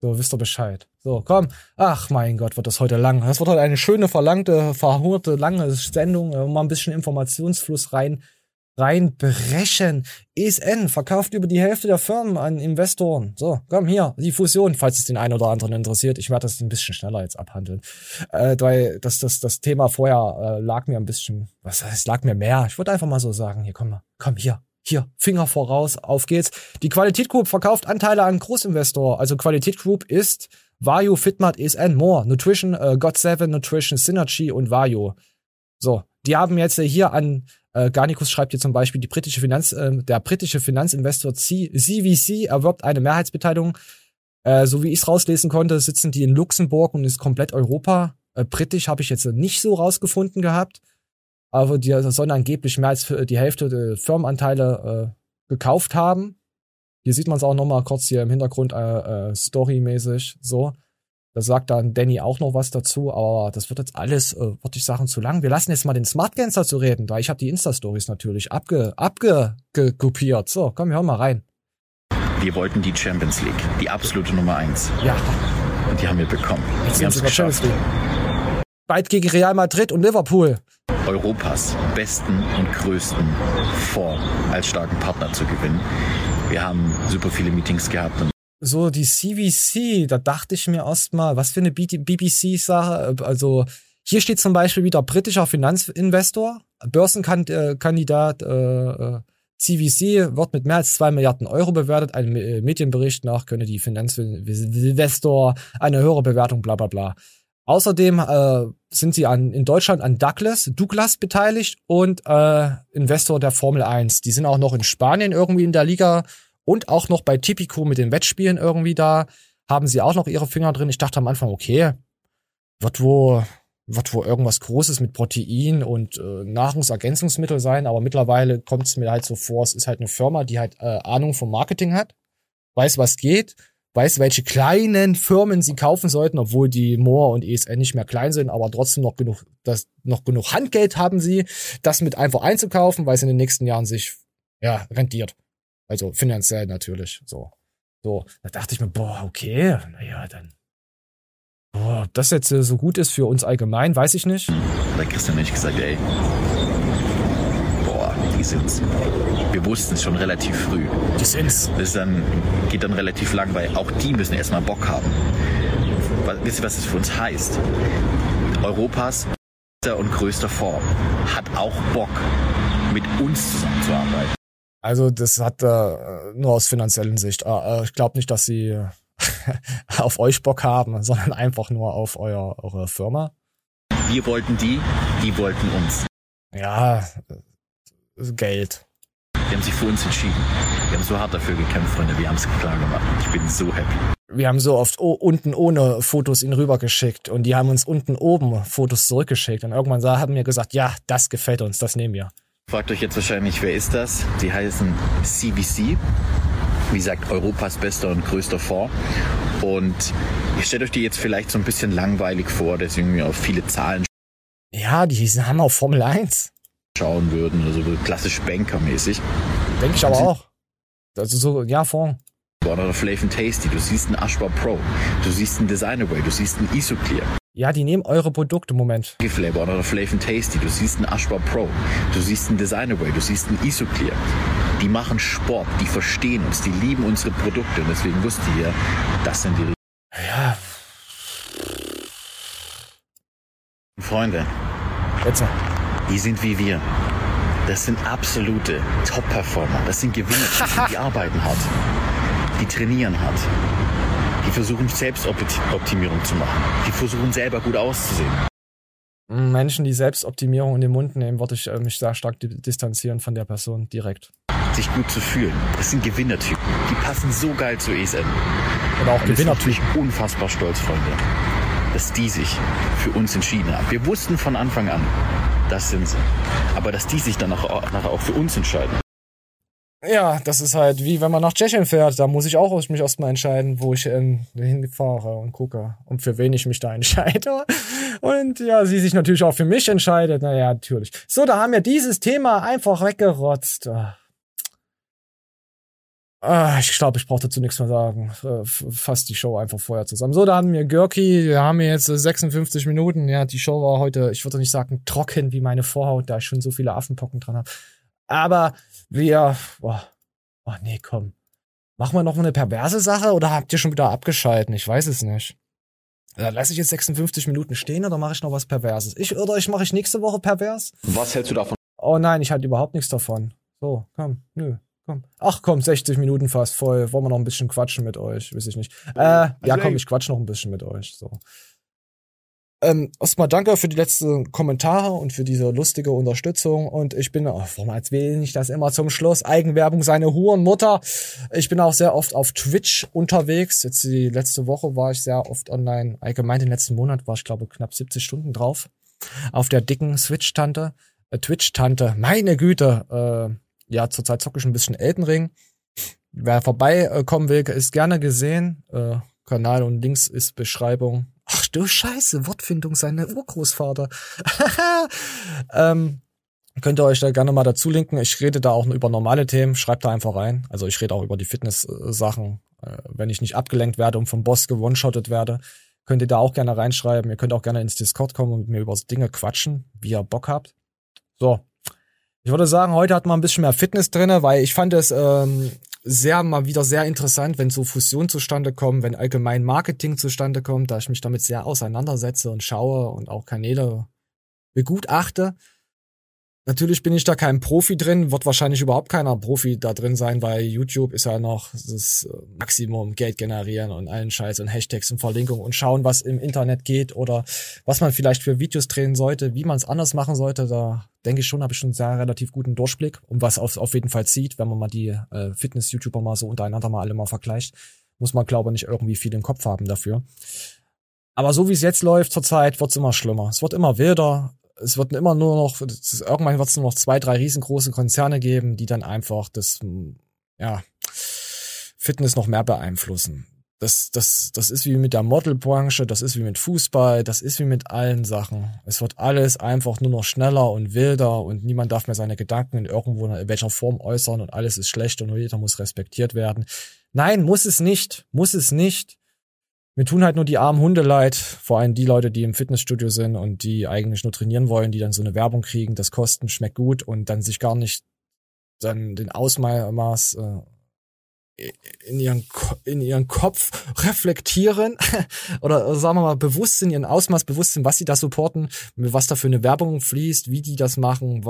A: So, wisst ihr Bescheid. So, komm. Ach mein Gott, wird das heute lang. Das wird heute eine schöne, verlangte, verhurte, lange Sendung, um mal ein bisschen Informationsfluss rein, reinbrechen. ESN verkauft über die Hälfte der Firmen an Investoren. So, komm hier, die Fusion, falls es den einen oder anderen interessiert. Ich werde das ein bisschen schneller jetzt abhandeln. Äh, weil das, das, das Thema vorher äh, lag mir ein bisschen, was heißt, lag mir mehr. Ich würde einfach mal so sagen, hier, komm mal, komm hier, hier, Finger voraus, auf geht's. Die Qualität Group verkauft Anteile an Großinvestor. Also Qualität Group ist Vario, Fitmart, ESN, More, Nutrition, äh, God7, Nutrition, Synergy und Vario. So, die haben jetzt hier an, äh, Garnicus schreibt hier zum Beispiel, die britische Finanz, äh, der britische Finanzinvestor C CVC erwirbt eine Mehrheitsbeteiligung. Äh, so wie ich es rauslesen konnte, sitzen die in Luxemburg und ist komplett Europa. Äh, britisch habe ich jetzt nicht so rausgefunden gehabt aber die sollen angeblich mehr als die Hälfte der Firmenanteile äh, gekauft haben. Hier sieht man es auch nochmal kurz hier im Hintergrund äh, äh, storymäßig so. Da sagt dann Danny auch noch was dazu, aber das wird jetzt alles, äh, würde ich sagen, zu lang. Wir lassen jetzt mal den Smart Gangster zu reden, da ich habe die Insta-Stories natürlich abge, abge, kopiert. So, komm, wir hören mal rein.
U: Wir wollten die Champions League, die absolute Nummer eins.
A: Ja.
U: Und die haben wir bekommen.
A: Jetzt wir haben es geschafft. Bald gegen Real Madrid und Liverpool.
U: Europas besten und größten Fonds als starken Partner zu gewinnen. Wir haben super viele Meetings gehabt.
A: So, die CVC, da dachte ich mir erstmal, was für eine BBC-Sache. Also, hier steht zum Beispiel wieder britischer Finanzinvestor, Börsenkandidat, äh, äh CVC wird mit mehr als zwei Milliarden Euro bewertet. Ein Medienbericht nach könne die Finanzinvestor eine höhere Bewertung, bla bla bla. Außerdem äh, sind sie an, in Deutschland an Douglas, Douglas beteiligt und äh, Investor der Formel 1. Die sind auch noch in Spanien irgendwie in der Liga und auch noch bei Tipico mit den Wettspielen irgendwie da. Haben sie auch noch ihre Finger drin. Ich dachte am Anfang, okay, wird wo, wird wo irgendwas Großes mit Protein und äh, Nahrungsergänzungsmittel sein, aber mittlerweile kommt es mir halt so vor, es ist halt eine Firma, die halt äh, Ahnung vom Marketing hat, weiß, was geht weiß, welche kleinen Firmen sie kaufen sollten, obwohl die Moore und ESN nicht mehr klein sind, aber trotzdem noch genug, das, noch genug Handgeld haben sie, das mit einfach einzukaufen, weil es in den nächsten Jahren sich, ja, rentiert. Also finanziell natürlich, so. So, da dachte ich mir, boah, okay, naja, dann. Boah, ob das jetzt so gut ist für uns allgemein, weiß ich nicht.
U: Bei Christian ich gesagt, ey, die sind's. Wir wussten es schon relativ früh.
A: Die sind's.
U: Das dann, geht dann relativ lang, weil auch die müssen erstmal Bock haben. Wisst ihr, was das für uns heißt? Europas und größter Form hat auch Bock, mit uns zusammenzuarbeiten.
A: Also das hat äh, nur aus finanziellen Sicht. Äh, ich glaube nicht, dass sie [laughs] auf euch Bock haben, sondern einfach nur auf euer, eure Firma.
U: Wir wollten die, die wollten uns.
A: Ja, Geld.
U: Die haben sich für uns entschieden. Wir haben so hart dafür gekämpft, Freunde. Wir haben es klar gemacht. Ich bin so happy.
A: Wir haben so oft unten ohne Fotos ihn rübergeschickt und die haben uns unten oben Fotos zurückgeschickt. Und irgendwann haben wir gesagt, ja, das gefällt uns, das nehmen wir.
U: Fragt euch jetzt wahrscheinlich, wer ist das? Die heißen CVC. Wie gesagt, Europas bester und größter Fonds. Und ihr stellt euch die jetzt vielleicht so ein bisschen langweilig vor, deswegen mir auf viele Zahlen.
A: Ja, die haben auch Formel 1
U: schauen würden, also klassisch Banker-mäßig.
A: Denke ich aber auch. Also so, ja, Fonds.
U: Oder Flav Tasty, du siehst einen Ashbar Pro, du siehst einen Designerway, du siehst einen Isoclear.
A: Ja, die nehmen eure Produkte, Moment.
U: Flavor oder Flav Tasty, du siehst einen Ashbar Pro, du siehst einen Designerway, du siehst einen Isoclear. Die machen Sport, die verstehen uns, die lieben unsere Produkte und deswegen wusste ihr, das sind die.
A: Ja.
U: Freunde.
A: Jetzt.
U: Die sind wie wir. Das sind absolute Top-Performer. Das sind Gewinner, die [laughs] arbeiten hart. Die trainieren hart. Die versuchen Selbstoptimierung zu machen. Die versuchen selber gut auszusehen.
A: Menschen, die Selbstoptimierung in den Mund nehmen, würde ich äh, mich sehr stark distanzieren von der Person direkt.
U: Sich gut zu fühlen. Das sind Gewinnertypen. Die passen so geil zu ESN.
A: Oder auch Gewinnertypen.
U: Ich bin unfassbar stolz, Freunde, dass die sich für uns entschieden haben. Wir wussten von Anfang an, das sind sie. Aber dass die sich dann nachher auch für uns entscheiden.
A: Ja, das ist halt wie wenn man nach Tschechien fährt. Da muss ich auch mich erstmal entscheiden, wo ich ähm, hinfahre und gucke und für wen ich mich da [laughs] entscheide. Und ja, sie sich natürlich auch für mich entscheidet. Naja, natürlich. So, da haben wir dieses Thema einfach weggerotzt. Ah. Ah, ich glaube, ich brauche dazu nichts mehr sagen. Äh, fasst die Show einfach vorher zusammen. So, da haben wir Görki, wir haben jetzt 56 Minuten. Ja, die Show war heute, ich würde nicht sagen trocken wie meine Vorhaut, da ich schon so viele Affenpocken dran habe. Aber wir, boah, oh nee, komm. Machen wir noch mal eine perverse Sache oder habt ihr schon wieder abgeschalten? Ich weiß es nicht. Dann lasse ich jetzt 56 Minuten stehen oder mache ich noch was Perverses? Ich oder ich mache ich nächste Woche pervers?
U: Was hältst du davon?
A: Oh nein, ich hatte überhaupt nichts davon. So, komm, nö, komm. Ach komm, 60 Minuten fast voll. Wollen wir noch ein bisschen quatschen mit euch? Weiß ich nicht. Äh, also ja, komm, ich quatsch noch ein bisschen mit euch. So. Ähm, erstmal danke für die letzten Kommentare und für diese lustige Unterstützung. Und ich bin, oh, warum erzähle ich das immer zum Schluss? Eigenwerbung, seine Hurenmutter. Ich bin auch sehr oft auf Twitch unterwegs. Jetzt die letzte Woche war ich sehr oft online. Allgemein den letzten Monat war ich, glaube knapp 70 Stunden drauf. Auf der dicken Switch-Tante, äh, Twitch-Tante. Meine Güte. Äh, ja, zurzeit zocke ich ein bisschen Elden Ring. Wer vorbeikommen will, ist gerne gesehen. Äh, Kanal und Links ist Beschreibung Ach du Scheiße, Wortfindung, seine Urgroßvater. [laughs] ähm, könnt ihr euch da gerne mal dazu linken. Ich rede da auch nur über normale Themen. Schreibt da einfach rein. Also ich rede auch über die Fitness-Sachen. Äh, wenn ich nicht abgelenkt werde und vom Boss gewone-shottet werde, könnt ihr da auch gerne reinschreiben. Ihr könnt auch gerne ins Discord kommen und mit mir über Dinge quatschen, wie ihr Bock habt. So. Ich würde sagen, heute hat man ein bisschen mehr Fitness drinne, weil ich fand es ähm, sehr mal wieder sehr interessant, wenn so Fusionen zustande kommen, wenn allgemein Marketing zustande kommt, da ich mich damit sehr auseinandersetze und schaue und auch Kanäle begutachte. Natürlich bin ich da kein Profi drin, wird wahrscheinlich überhaupt keiner Profi da drin sein, weil YouTube ist ja noch das äh, Maximum Geld generieren und allen Scheiß und Hashtags und Verlinkungen und schauen, was im Internet geht oder was man vielleicht für Videos drehen sollte, wie man es anders machen sollte. Da denke ich schon, habe ich schon einen sehr relativ guten Durchblick und was auf, auf jeden Fall sieht, wenn man mal die äh, Fitness-YouTuber mal so untereinander mal alle mal vergleicht, muss man glaube ich nicht irgendwie viel im Kopf haben dafür. Aber so wie es jetzt läuft zurzeit, wird es immer schlimmer. Es wird immer wilder es wird immer nur noch, irgendwann wird es nur noch zwei, drei riesengroße Konzerne geben, die dann einfach das, ja, Fitness noch mehr beeinflussen. Das, das, das ist wie mit der Modelbranche, das ist wie mit Fußball, das ist wie mit allen Sachen. Es wird alles einfach nur noch schneller und wilder und niemand darf mehr seine Gedanken in irgendwo in welcher Form äußern und alles ist schlecht und jeder muss respektiert werden. Nein, muss es nicht, muss es nicht. Mir tun halt nur die armen Hunde leid, vor allem die Leute, die im Fitnessstudio sind und die eigentlich nur trainieren wollen, die dann so eine Werbung kriegen, das Kosten schmeckt gut und dann sich gar nicht dann den Ausmaß äh, in ihren in ihren Kopf reflektieren [laughs] oder sagen wir mal bewusst sind, ihren Ausmaß bewusst sind, was sie da supporten, was da für eine Werbung fließt, wie die das machen.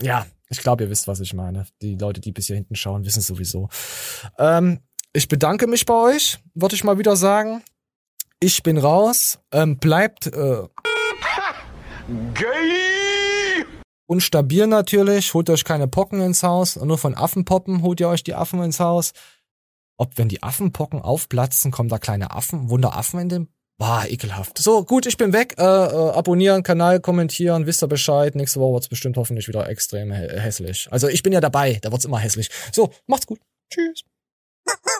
A: Ja, ich glaube, ihr wisst, was ich meine. Die Leute, die bis hier hinten schauen, wissen sowieso. Ähm, ich bedanke mich bei euch, würde ich mal wieder sagen. Ich bin raus. Ähm, bleibt äh, Gay! Und stabil natürlich. Holt euch keine Pocken ins Haus. Nur von Affenpoppen holt ihr euch die Affen ins Haus. Ob wenn die Affenpocken aufplatzen, kommen da kleine Affen, Wunderaffen in den Boah, ekelhaft. So, gut, ich bin weg. Äh, äh, abonnieren, Kanal kommentieren, wisst ihr Bescheid. Nächste Woche wird's bestimmt hoffentlich wieder extrem hä hässlich. Also ich bin ja dabei, da wird's immer hässlich. So, macht's gut. Tschüss. Oh!